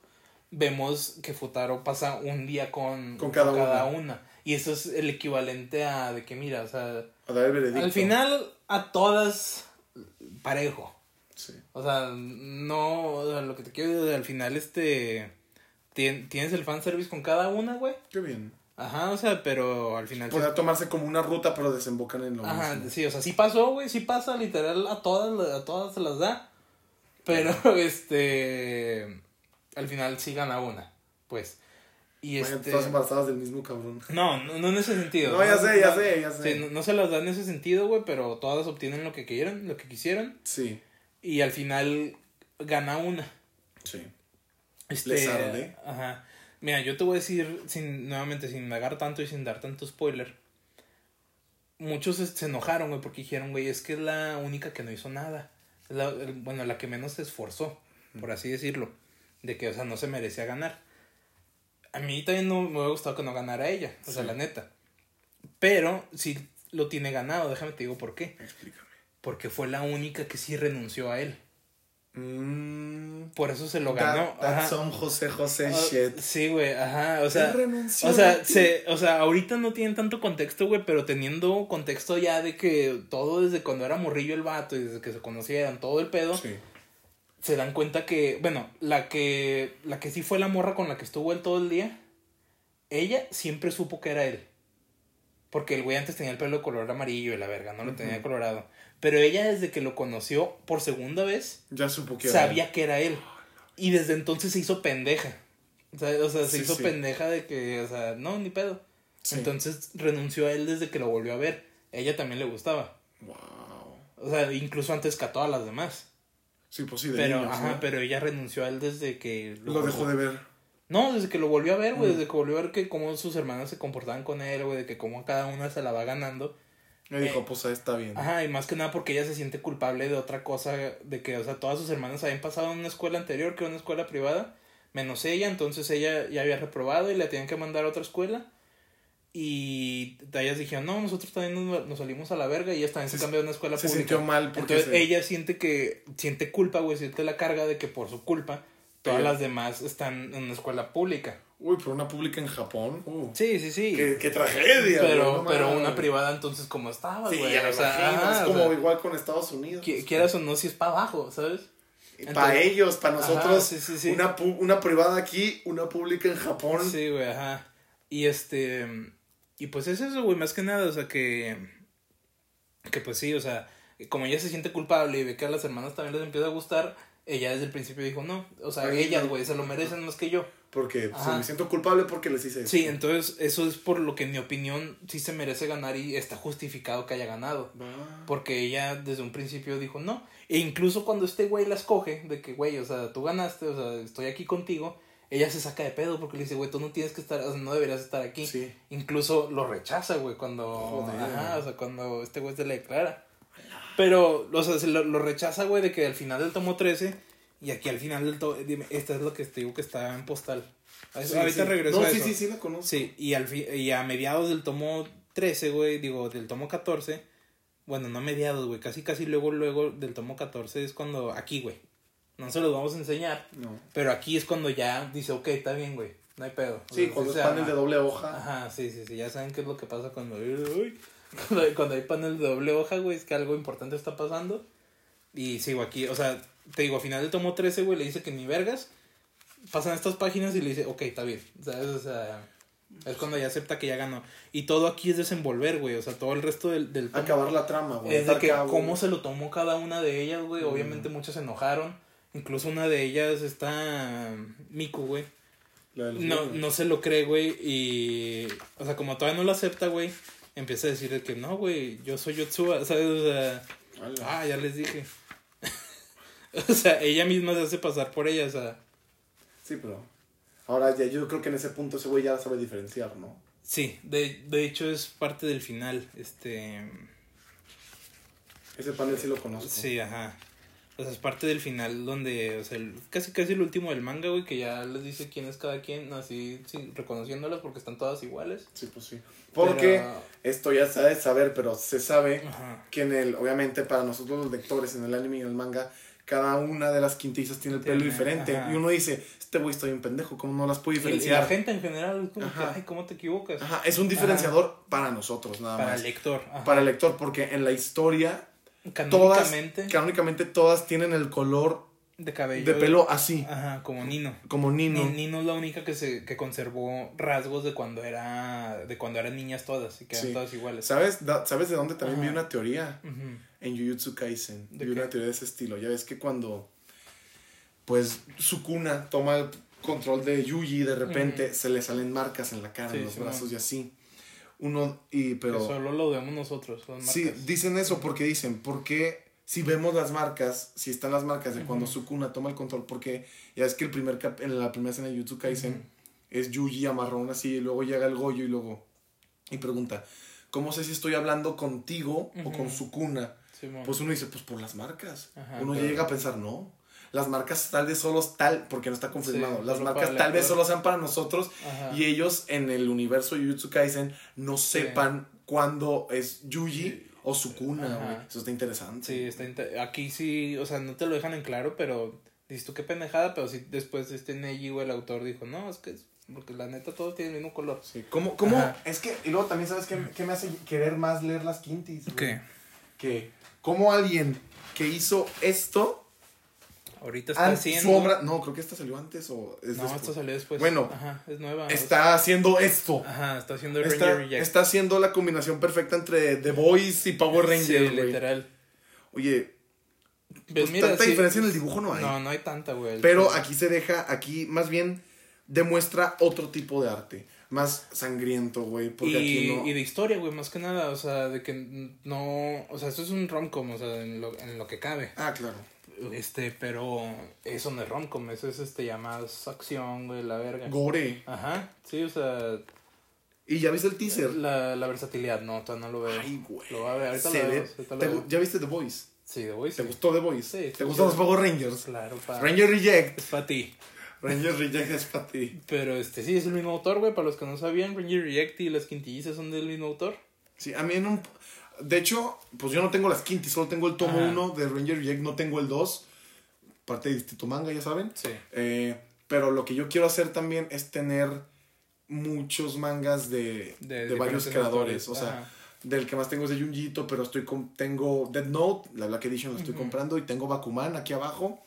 vemos que Futaro pasa un día con, Con cada una. Y eso es el equivalente a de que, mira, o sea, A dar el veredicto. al final a todas parejo. Sí. O sea, no, o sea, lo que te quiero decir, al final este, tien- tienes el fanservice con cada una, güey. Qué bien. Ajá, o sea, pero al final... sí Podría tomarse como una ruta, pero desembocan en lo Ajá, mismo. sí, o sea, sí pasó, güey, sí pasa, literal, a todas, a todas se las da. Pero, este, al final sí gana una, pues. Y este... Todas embarazadas del mismo cabrón. No, no, no en ese sentido. No, ya sé, ya sé, ya sé. sí, no, no se las da en ese sentido, güey, pero todas obtienen lo que quieran, lo que quisieron. Sí, Y al final gana una. sí. Este, Les arde. Ajá. Mira, yo te voy a decir, sin, nuevamente, sin negar tanto y sin dar tanto spoiler. Muchos se, enojaron, güey, porque dijeron, güey, es que es la única que no hizo nada. Es la, bueno, la que menos se esforzó, por así decirlo. De que, o sea, no se merecía ganar. A mí también no me hubiera gustado que no ganara ella, o sea, Sí. la neta. Pero sí lo tiene ganado, déjame te digo por qué. Explícame. Porque fue la única que sí renunció a él. Mm, Por eso se lo that- ganó. that's ajá. some José José Ah, shit. Sí, güey, ajá, o sea, renunció o sea, se, o sea, ahorita no tienen tanto contexto, güey, pero teniendo contexto ya de que todo desde cuando era morrillo el vato y desde que se conocieran, todo el pedo, Sí. se dan cuenta que, bueno, la que, la que sí fue la morra con la que estuvo él todo el día, ella siempre supo que era él. Porque el güey antes tenía el pelo de color amarillo y la verga, no lo tenía colorado. Pero ella desde que lo conoció por segunda vez, Ya supo que sabía era. que era él. Y desde entonces se hizo pendeja. O sea, o sea, se Sí, hizo sí. pendeja de que, o sea, no, ni pedo. Sí. Entonces renunció a él desde que lo volvió a ver. Ella también le gustaba. Wow. O sea, incluso antes que a todas las demás. Sí, pues sí, de Pero, niños, ajá, ¿no? pero ella renunció a él desde que... Lo dejó de ver. No, desde que lo volvió a ver, güey. Mm. Desde que volvió a ver que cómo sus hermanas se comportaban con él, güey. De que cómo cada una se la va ganando. Me dijo, Eh, pues ahí está bien. Ajá, y más que nada porque ella se siente culpable de otra cosa. De que, o sea, todas sus hermanas habían pasado en una escuela anterior, que era una escuela privada. Menos ella, entonces ella ya había reprobado y la tenían que mandar a otra escuela. Y ellas dijeron, no, nosotros también nos, nos salimos a la verga y ella también se, Se- cambió a una escuela Se pública. sintió mal porque Entonces se- ella siente que, siente culpa, güey, siente la carga de que por su culpa todas las demás están en una escuela pública. Uy, pero una pública en Japón. Uh, Sí, sí, sí. qué, qué tragedia. pero, no pero una privada entonces como estaba, Sí, güey. ya o sea, imagino, ajá, es o como sea, igual con Estados Unidos. qui- quieras o no, si es para abajo, ¿sabes? para ellos, para Ajá, nosotros, sí, sí, sí. Una, pu- una privada aquí, una pública en Japón. Sí, güey, ajá. Y este. Y pues es eso, güey, más que nada, o sea, que. Que pues sí, o sea, como ella se siente culpable y ve que a las hermanas también les empieza a gustar, ella desde el principio dijo, no, o sea, Ay, ellas, no. güey, se lo merecen más que yo. Porque pues, me siento culpable porque les hice eso. Sí, entonces eso es por lo que en mi opinión sí se merece ganar y está justificado que haya ganado. Porque ella desde un principio dijo no. E incluso cuando este güey la escoge, de que, güey, o sea, tú ganaste, o sea, estoy aquí contigo, ella se saca de pedo porque le dice, güey, tú no tienes que estar, o sea, no deberías estar aquí. Sí. Incluso lo rechaza, güey, cuando. Joder. Ajá, o sea, cuando este güey se le declara. Pero, o sea, se lo, lo rechaza, güey, de que al final del tomo 13, y aquí al final del tomo. Dime, esta es lo que te digo que está en postal. A eso- Sí, ahorita sí. regreso No, a sí, eso. sí, sí, la conozco. Sí, y, al y a mediados del tomo 13, güey, digo, del tomo 14, bueno, no a mediados, güey, casi, casi luego, luego del tomo 14 es cuando, aquí, güey, no se los vamos a enseñar, No. pero aquí es cuando ya dice, ok, está bien, güey, no hay pedo. O Sí, sea, cuando es panel de doble hoja. Ajá, sí, sí, sí, ya saben qué es lo que pasa cuando, uy, cuando, hay, cuando hay panel de doble hoja, güey, es que algo importante está pasando. Y sigo aquí, o sea, te digo, a final del tomo 13, güey, le dice que ni vergas. Pasan estas páginas y le dice, ok, está bien. ¿Sabes? O sea, es cuando ya acepta que ya ganó. Y todo aquí es desenvolver, güey. O sea, todo el resto del, del tomo Acabar la trama, güey. es de que cabo. cómo se lo tomó cada una de ellas, güey. Obviamente muchas se enojaron. Incluso una de ellas está Miku, güey. No, niños. no se lo cree, güey. Y. O sea, como todavía no lo acepta, güey. Empieza a decir de que no, güey. Yo soy Yotsuba. ¿Sabes? O sea. Ah, ya les dije. o sea, ella misma se hace pasar por ella, o sea. Sí, pero. Ahora ya yo creo que en ese punto ese güey ya la sabe diferenciar, ¿no? Sí, de, de hecho es parte del final. Este. Ese panel sí lo conozco. Sí, ajá. O sea, es parte del final donde, o sea, el- casi casi el último del manga, güey, que ya les dice quién es cada quien, así, sí, reconociéndolas porque están todas iguales. Sí, pues sí. Porque Pero- esto ya se ha de saber, pero se sabe Ajá. que en el, obviamente para nosotros los lectores, en el anime y en el manga, cada una de las quintizas tiene el pelo diferente. ajá. Y uno dice, este güey está bien pendejo, ¿cómo no las puedo Y, y la diferenciar? gente en general es como Ajá. que, ay, ¿cómo te equivocas? Ajá, es un diferenciador para nosotros, nada Para más. el lector. Para el lector, porque en la historia, todas, canónicamente todas tienen el color de cabello. de pelo así, Ajá, como Nino. como Nino. Ni- Nino es la única que se que conservó rasgos de cuando era de cuando eran niñas todas y que eran Sí. todas iguales. ¿Sabes? Da- ¿Sabes de dónde también vi Ajá. una teoría? En Jujutsu Kaisen. ¿De Vi qué? una teoría de ese estilo. Ya ves que cuando, pues, Sukuna toma el control de Yuji, de repente se le salen marcas en la cara, Sí, en los sí, brazos y así. Uno, y, pero... Que solo lo vemos nosotros, las Sí, dicen eso porque dicen, ¿por qué si vemos las marcas, si están las marcas de cuando. Sukuna toma el control? Porque ya es que el primer cap- en la primera escena de Jujutsu Kaisen es Yuji amarrón así, y luego llega el Goyo y luego... Y pregunta, ¿cómo sé si estoy hablando contigo o con. Sukuna? Pues uno dice, pues por las marcas. Ajá, uno pero- llega a pensar, no. Las marcas tal vez solo tal, porque no está confirmado. Sí, las marcas tal vez solo sean para nosotros Ajá. y ellos en el universo de Jujutsu Kaisen no sepan cuándo es Yuji o Sukuna, Ajá. güey. Eso está interesante. Sí, está inte- aquí sí, o sea, no te lo dejan en claro, pero dices tú qué pendejada, pero sí después este Neji o el autor dijo, no, es que es porque la neta todo tiene el mismo color. Sí. ¿Cómo, cómo? Ajá. Es que, y luego también, ¿sabes qué, qué me hace querer más leer las quintis? ¿Qué? Que, como alguien que hizo esto Ahorita está haciendo. Sombra, no, creo que esta salió antes o es no, después. esta salió después. Bueno, Ajá, es nueva. Está haciendo esto. Ajá, está haciendo Está, Ranger Reject. está haciendo la combinación perfecta entre The Boys y Power sí, Rangers, güey. literal. Oye, Pues pues tanta sí, diferencia en el dibujo no hay. No, no hay tanta, güey. Pero aquí se deja, aquí más bien demuestra otro tipo de arte. Más sangriento, güey. Porque y, aquí no. y de historia, güey, más que nada, o sea, de que no, o sea, esto es un romcom, o sea, en lo, en lo que cabe, Ah, claro. Este, pero eso no es romcom, eso es, este, más acción, güey, la verga. Gore. Ajá, sí, o sea, ¿Y ya viste el teaser? la, la versatilidad, no, todavía no lo veo. Ay, güey. Lo voy a ver, ahorita lo ve- veo, ahorita lo ¿Te veo. gu- ¿Ya viste The Boys? Sí, de Voice. ¿Te sí. gustó The Boys? Sí, ¿Te gustan los. Power Rangers? Claro, pa. Ranger Reject. Es para ti. Ranger Reject es para ti. Pero este sí, es el mismo autor, güey. Para los que no sabían, Ranger Reject y las quintillizas son del mismo autor. Sí, a mí en un... De hecho, pues yo no tengo las quintis, solo tengo el tomo Ajá. 1 de Ranger Reject, no tengo el 2. Parte de Distrito Manga, ya saben. Sí. Eh, pero lo que yo quiero hacer también es tener muchos mangas de, de, varios creadores. autores. O sea, Ajá. del que más tengo es de Junjito, pero estoy con, tengo Dead Note, la Black Edition la estoy comprando, y tengo Bakuman aquí abajo.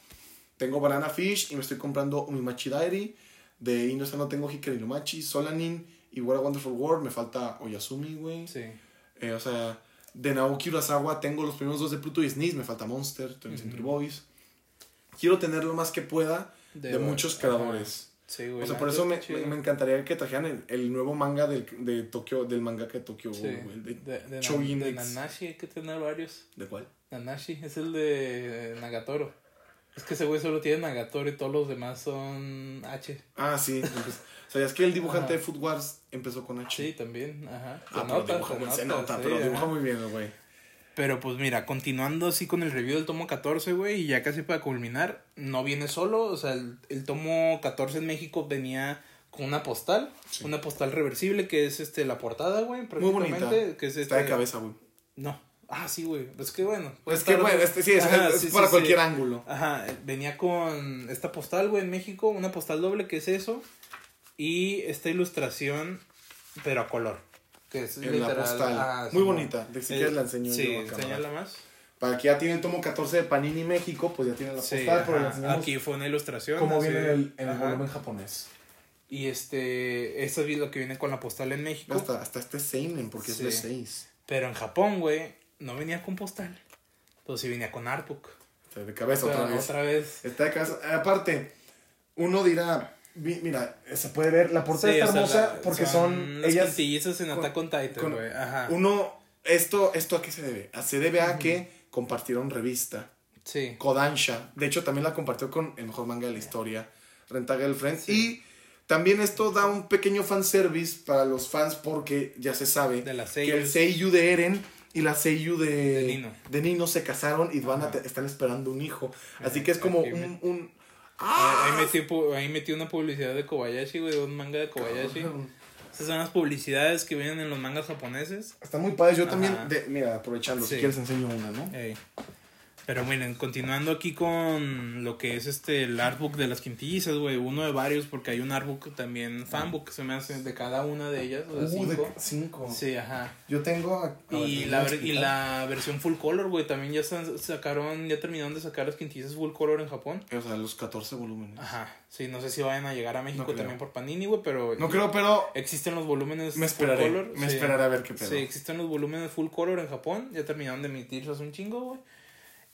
Tengo Banana Fish y me estoy comprando Umimachi Diary. De Inosa no tengo Hikari no Machi, Solanin y What a Wonderful World. Me falta Oyasumi, güey. Sí. Eh, o sea, de Naoki Urasawa tengo los primeros dos de Pluto y Sneeze. Me falta Monster, Tony Ujú. Century Boys. Quiero tener lo más que pueda de, muchos creadores. Sí, güey. O sea, por eso me, me, encantaría que trajeran el, el nuevo manga del, de Tokio, del mangaka de Tokio Sí. Güey, el de, De, de, de. Nanashi hay que tener varios. ¿De cuál? Nanashi es el de Nagatoro. Es que ese güey solo tiene Nagatoro y todos los demás son H. Ah, sí. ¿Sabías que el dibujante Ajá. de Food Wars empezó con H? Sí, también. Ajá. Se Ah, pero nota, dibuja se muy, se nota, nota, sí, pero ajá. dibuja muy bien, güey. Pero pues mira, continuando así con el review del tomo 14, güey, y ya casi para culminar, no viene solo, o sea, el, el tomo 14 en México venía con una postal, Sí. una postal reversible que es este la portada, güey, Muy bonita. que es Está de este- cabeza, güey. No. Ah, sí, güey. Es que bueno. Es que, bueno, este, sí, es, Ajá, es sí, para sí. cualquier ángulo. Ajá, venía con esta postal, güey, en México, una postal doble que es eso, y esta ilustración, pero a color. Que es En la literal, postal. ah, muy bonita. De si quieres la enseño Sí, enséñala más. Para que ya tiene el tomo 14 de Panini México, pues ya tiene la postal, pero Aquí fue una ilustración. cómo así, viene en el, en el volumen japonés. Y este, esto es lo que viene con la postal en México. Hasta, hasta este Seinen, porque Sí. es de 6. Pero en Japón, güey, no venía con postal. Entonces sí venía con artbook. De cabeza otra vez. Otra vez. Está de cabeza. Aparte, uno dirá, mira, se puede ver, la portada Sí, está o sea, hermosa la- porque son, las ellas... en Attack on Titan, con- güey. Ajá. Uno, esto, ¿esto a qué se debe? A- Se debe a que compartieron revista. Sí. Kodansha. De hecho, también la compartió con el mejor manga de la historia, Renta Girlfriend. Sí. Y también esto da un pequeño fanservice para los fans porque ya se sabe De las que el. Seiyu de Eren y la Seiyu de, De Nino. de Nino se casaron y van a te- están esperando un hijo. Así que es como aquí un... un Ah, ¡Ah! Ahí metí, ahí metí una publicidad de Kobayashi, güey, un manga de Kobayashi. Esas son las publicidades que vienen en los mangas japoneses. Está muy padre. Yo Ajá. también, de- mira, aprovechando, si quieres enseño una, ¿no? Ey. Pero miren, continuando aquí con lo que es este el artbook de las quintillizas, güey, uno de varios, porque hay un artbook también, fanbook, que se me hace de cada una de ellas, o sea, Uh, de cinco. cinco. Sí, ajá. Yo tengo... a- a ver, Y la, y la versión full color, güey, también ya sa- sacaron, ya terminaron de sacar las quintillizas full color en Japón. O sea, los 14 volúmenes. Ajá. Sí, no sé si vayan a llegar a México también por Panini, güey, pero No creo, pero existen los volúmenes me full color. Me sí. esperaré a ver qué pedo. Sí, existen los volúmenes full color en Japón. Ya terminaron de emitirse hace un chingo, güey.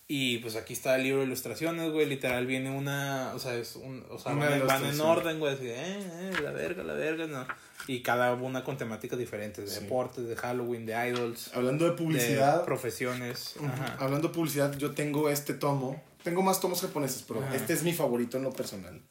Y pues aquí está el libro de ilustraciones, güey. Literal viene una. O sea, es un. O sea, van, van en orden, güey. Así, de, eh, eh, la verga, la verga, no. Y cada una con temáticas diferentes: de Sí. deportes, de Halloween, de idols, Hablando de de publicidad, profesiones. ujú, Ajá. hablando de publicidad, yo tengo este tomo. Tengo más tomos japoneses, pero Ajá. este es mi favorito en lo personal.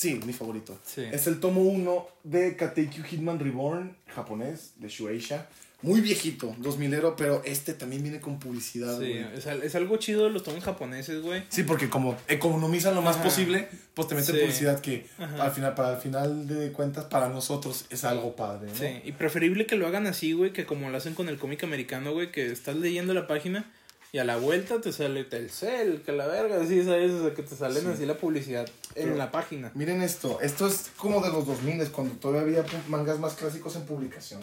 Sí, mi favorito. Sí. Es el tomo 1 de Kateikyu Hitman Reborn, japonés, de Shueisha. Muy viejito, 2000ero, pero este también viene con publicidad, Sí, güey. es, es algo chido de los tomos japoneses, güey. Sí, porque como economizan lo más Ajá. posible, pues te meten Sí. publicidad que Ajá. al final, para el final de cuentas, para nosotros es algo padre, ¿no? Sí, y preferible que lo hagan así, güey, que como lo hacen con el cómic americano, güey, que estás leyendo la página y a la vuelta te sale Telcel, que la verga, así, ¿sabes? O sea, que te salen Sí. así la publicidad en Pero- la página. Miren esto, esto es como de los 2000, cuando todavía había mangas más clásicos en publicación.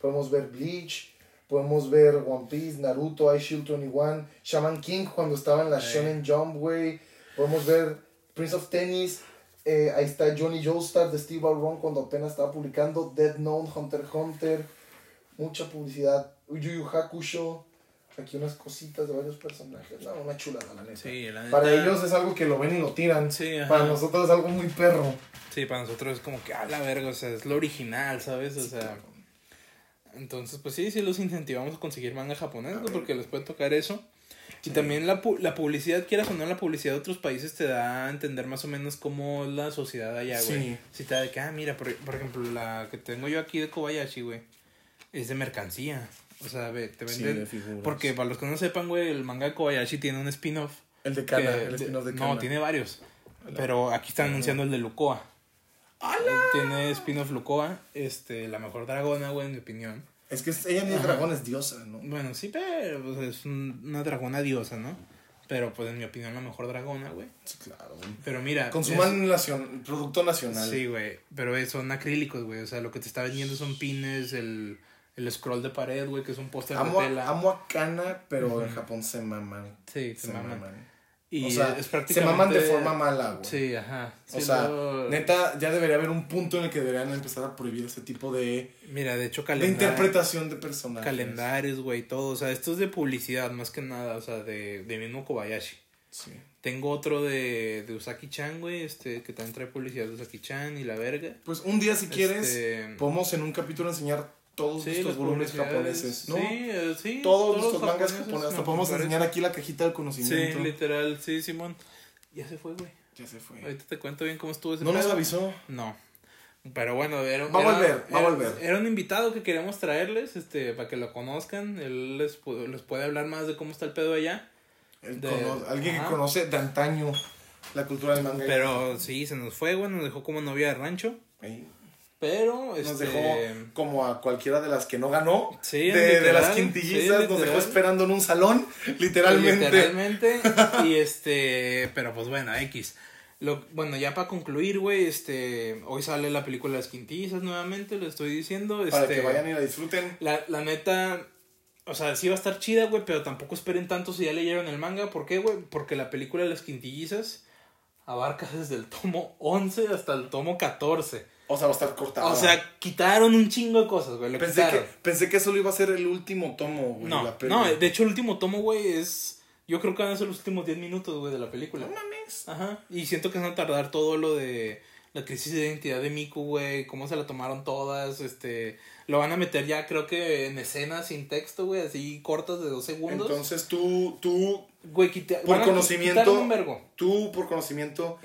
Podemos ver Bleach, Podemos ver One Piece, Naruto, I Shield 21, Shaman King cuando estaba en la Eh. Shonen Jump, güey. Podemos ver Prince of Tennis. eh, ahí está Johnny Joestar de Steve Ron cuando apenas estaba publicando. Dead Note, Hunter x Hunter. Mucha publicidad. Yu Yu Hakusho. Aquí unas cositas de varios personajes. No, una chulada, la neta. Sí, la Para ellos es algo que lo ven y lo tiran. Sí, ajá. Para nosotros es algo muy perro. Sí, para nosotros es como que, a la verga, o sea, es lo original, ¿sabes? O sea, entonces, pues sí, sí los incentivamos a conseguir manga japonés, güey, porque les puede tocar eso. Y también la, pu- la publicidad, quieras o no, la publicidad de otros países te da a entender más o menos cómo es la sociedad allá, güey. Sí. Si te da de que, ah, mira, por, por ejemplo, la que tengo yo aquí de Kobayashi, güey, es de mercancía. O sea, ve, te Sí, venden... de figuras. porque para los que no sepan, güey, el manga Kobayashi tiene un spin-off. El de Kana, que- el spin-off de No, Kana. tiene varios. Pero aquí están anunciando el de Lucoa. Tiene spin-off Lucoa, este, la mejor dragona, güey, en mi opinión. Es que ella ni es dragón, es diosa, ¿no? Bueno, sí, pero pues, es un- una dragona diosa, ¿no? Pero pues en mi opinión la mejor dragona, güey. Sí, claro. güey. Pero mira. Consuman nacion- producto es- nacional. Sí, güey. Pero es- son acrílicos, güey. O sea, lo que te está vendiendo son pines, el, el scroll de pared, güey, que es un póster de Amo, a- tela. amo a Kana, pero en. Japón se maman. Sí, se, maman. Y o sea, es se prácticamente... maman de forma mala, güey. Sí, ajá. O sea, neta, ya debería haber un punto en el que deberían empezar a prohibir ese tipo de, Mira, de hecho, de calendario. interpretación de personajes. calendarios, güey, todo. O sea, esto es de publicidad más que nada, o sea, de, de mismo Kobayashi. Sí. Tengo otro de, de Usaki-chan, güey, este, que también trae publicidad de Usaki-chan y la verga. Pues un día, si quieres, Este, podemos en un capítulo enseñar todos sí, estos volúmenes japoneses, ¿no? Sí, eh, sí. Todos los estos mangas japoneses. Hasta podemos enseñar aquí la cajita del Sí, conocimiento. literal, sí, Simón. Ya se fue, güey. ya se fue. Ahorita te cuento bien cómo estuvo ese No nos pedo. avisó. No. Pero bueno, era, Va a era- volver, va a volver. Era un invitado que queríamos traerles, este, para que lo conozcan. Él les, pu- les puede hablar más de cómo está el pedo allá. Él De- cono- alguien ajá. que conoce de antaño la cultura del manga. Pero sí, se nos fue, güey, nos dejó como novia de rancho. Ahí Pero, Nos este... dejó como a cualquiera de las que no ganó. Sí, de, de las quintillizas, sí, nos dejó esperando en un salón, literalmente. Literalmente. y este, pero pues bueno, X. Lo, bueno, ya para concluir, güey, este, hoy sale la película Las Quintillizas nuevamente, lo estoy diciendo. Para este, que vayan y la disfruten. La, la neta, o sea, sí va a estar chida, güey, pero tampoco esperen tanto si ya leyeron el manga. ¿Por qué, güey? Porque la película de Las Quintillizas abarca desde el tomo 11 hasta el tomo 14. O sea, va a estar cortado. O sea, quitaron un chingo de cosas, güey. Pensé que, pensé que solo iba a ser el último tomo, güey. No, la peli. no, de hecho el último tomo, güey, es... Yo creo que van a ser los últimos 10 minutos, güey, de la película. No mames. Ajá. Y siento que van a tardar todo lo de la crisis de identidad de Miku, güey, cómo se la tomaron todas, este... Lo van a meter ya, creo que en escenas sin texto, güey, así cortas de dos segundos. Entonces tú, tú, güey, quita- por conocimiento- un vergo. tú por conocimiento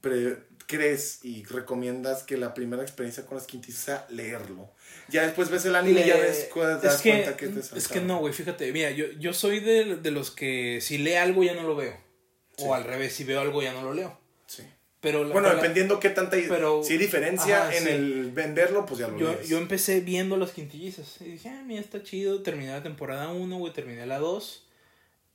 pre- crees y recomiendas que la primera experiencia con las quintillizas sea leerlo. Ya después ves el anime y ya ves, das es que, cuenta que te es que no, güey, fíjate, mira, yo, yo soy de, de los que si lee algo ya no lo veo. Sí. O al revés, si veo algo ya no lo leo. Sí. Pero la- Bueno, la- dependiendo qué tanta pero- si diferencia ajá, en sí. el venderlo, pues ya lo Yo, lees. yo empecé viendo las quintillizas. Y dije, ah, mira, está chido. Terminé la temporada 1, güey, terminé la 2.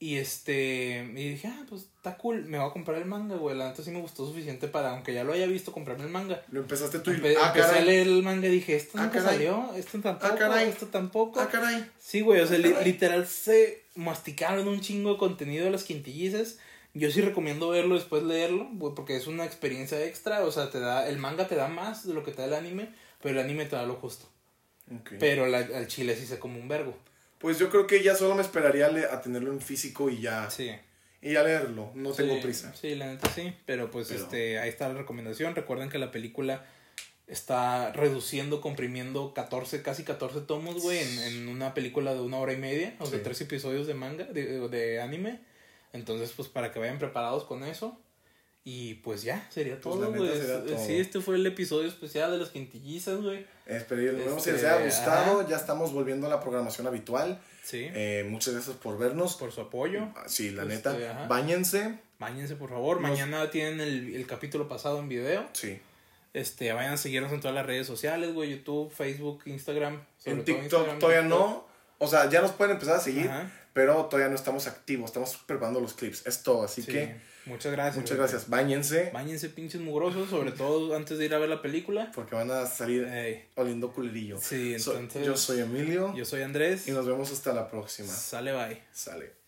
Y este. Y dije, ah, pues está cool. Me voy a comprar el manga, güey. La neta sí me gustó suficiente para, aunque ya lo haya visto, comprarme el manga. Lo empezaste tú y Empe- ah, empecé a leer el manga y dije, esto Ah, nunca caray. salió. Esto tampoco. caray. Esto tampoco. Ah, caray. Sí, güey, o sea, li- Ah, literal se masticaron un chingo de contenido de las quintillizas. Yo sí recomiendo verlo después leerlo, güey, porque es una experiencia extra, o sea, te da el manga te da más de lo que te da el anime, pero el anime te da lo justo. Pero la- al chile sí se come un vergo. Pues yo creo que ya solo me esperaría a tenerlo en físico y ya Sí. y ya leerlo. No tengo Sí, prisa. Sí, la neta sí, pero pues Pero- este ahí está la recomendación. Recuerden que la película está reduciendo, comprimiendo 14, casi 14 tomos, güey, en, en una película de una hora y media, o sea, Sí. tres episodios de manga, de, de anime. Entonces, pues para que vayan preparados con eso. Y pues ya, sería Pues, todo, güey. Sí, este fue el episodio especial de las quintillizas, güey. Esperemos si les Este, haya gustado. ajá. Ya estamos volviendo a la programación habitual. Sí. Eh, muchas gracias por vernos. por su apoyo. Ah, Sí, la Este, neta. ajá. Báñense. Báñense, por favor. Nos- Mañana tienen el, el capítulo pasado en video. Sí. Este, vayan a seguirnos en todas las redes sociales, güey, YouTube, Facebook, Instagram. En TikTok Instagram, todavía no. O sea, ya nos pueden empezar a seguir, Ajá. pero todavía no estamos activos. Estamos preparando los clips. Es todo. Así Sí. que Muchas gracias. muchas gracias. Báñense Báñense pinches mugrosos, sobre todo antes de ir a ver la película. porque van a salir Ey, oliendo culerillo. Sí, So- entonces- yo soy Emilio yo soy Andrés. y nos vemos hasta la próxima. Sale bye. Sale.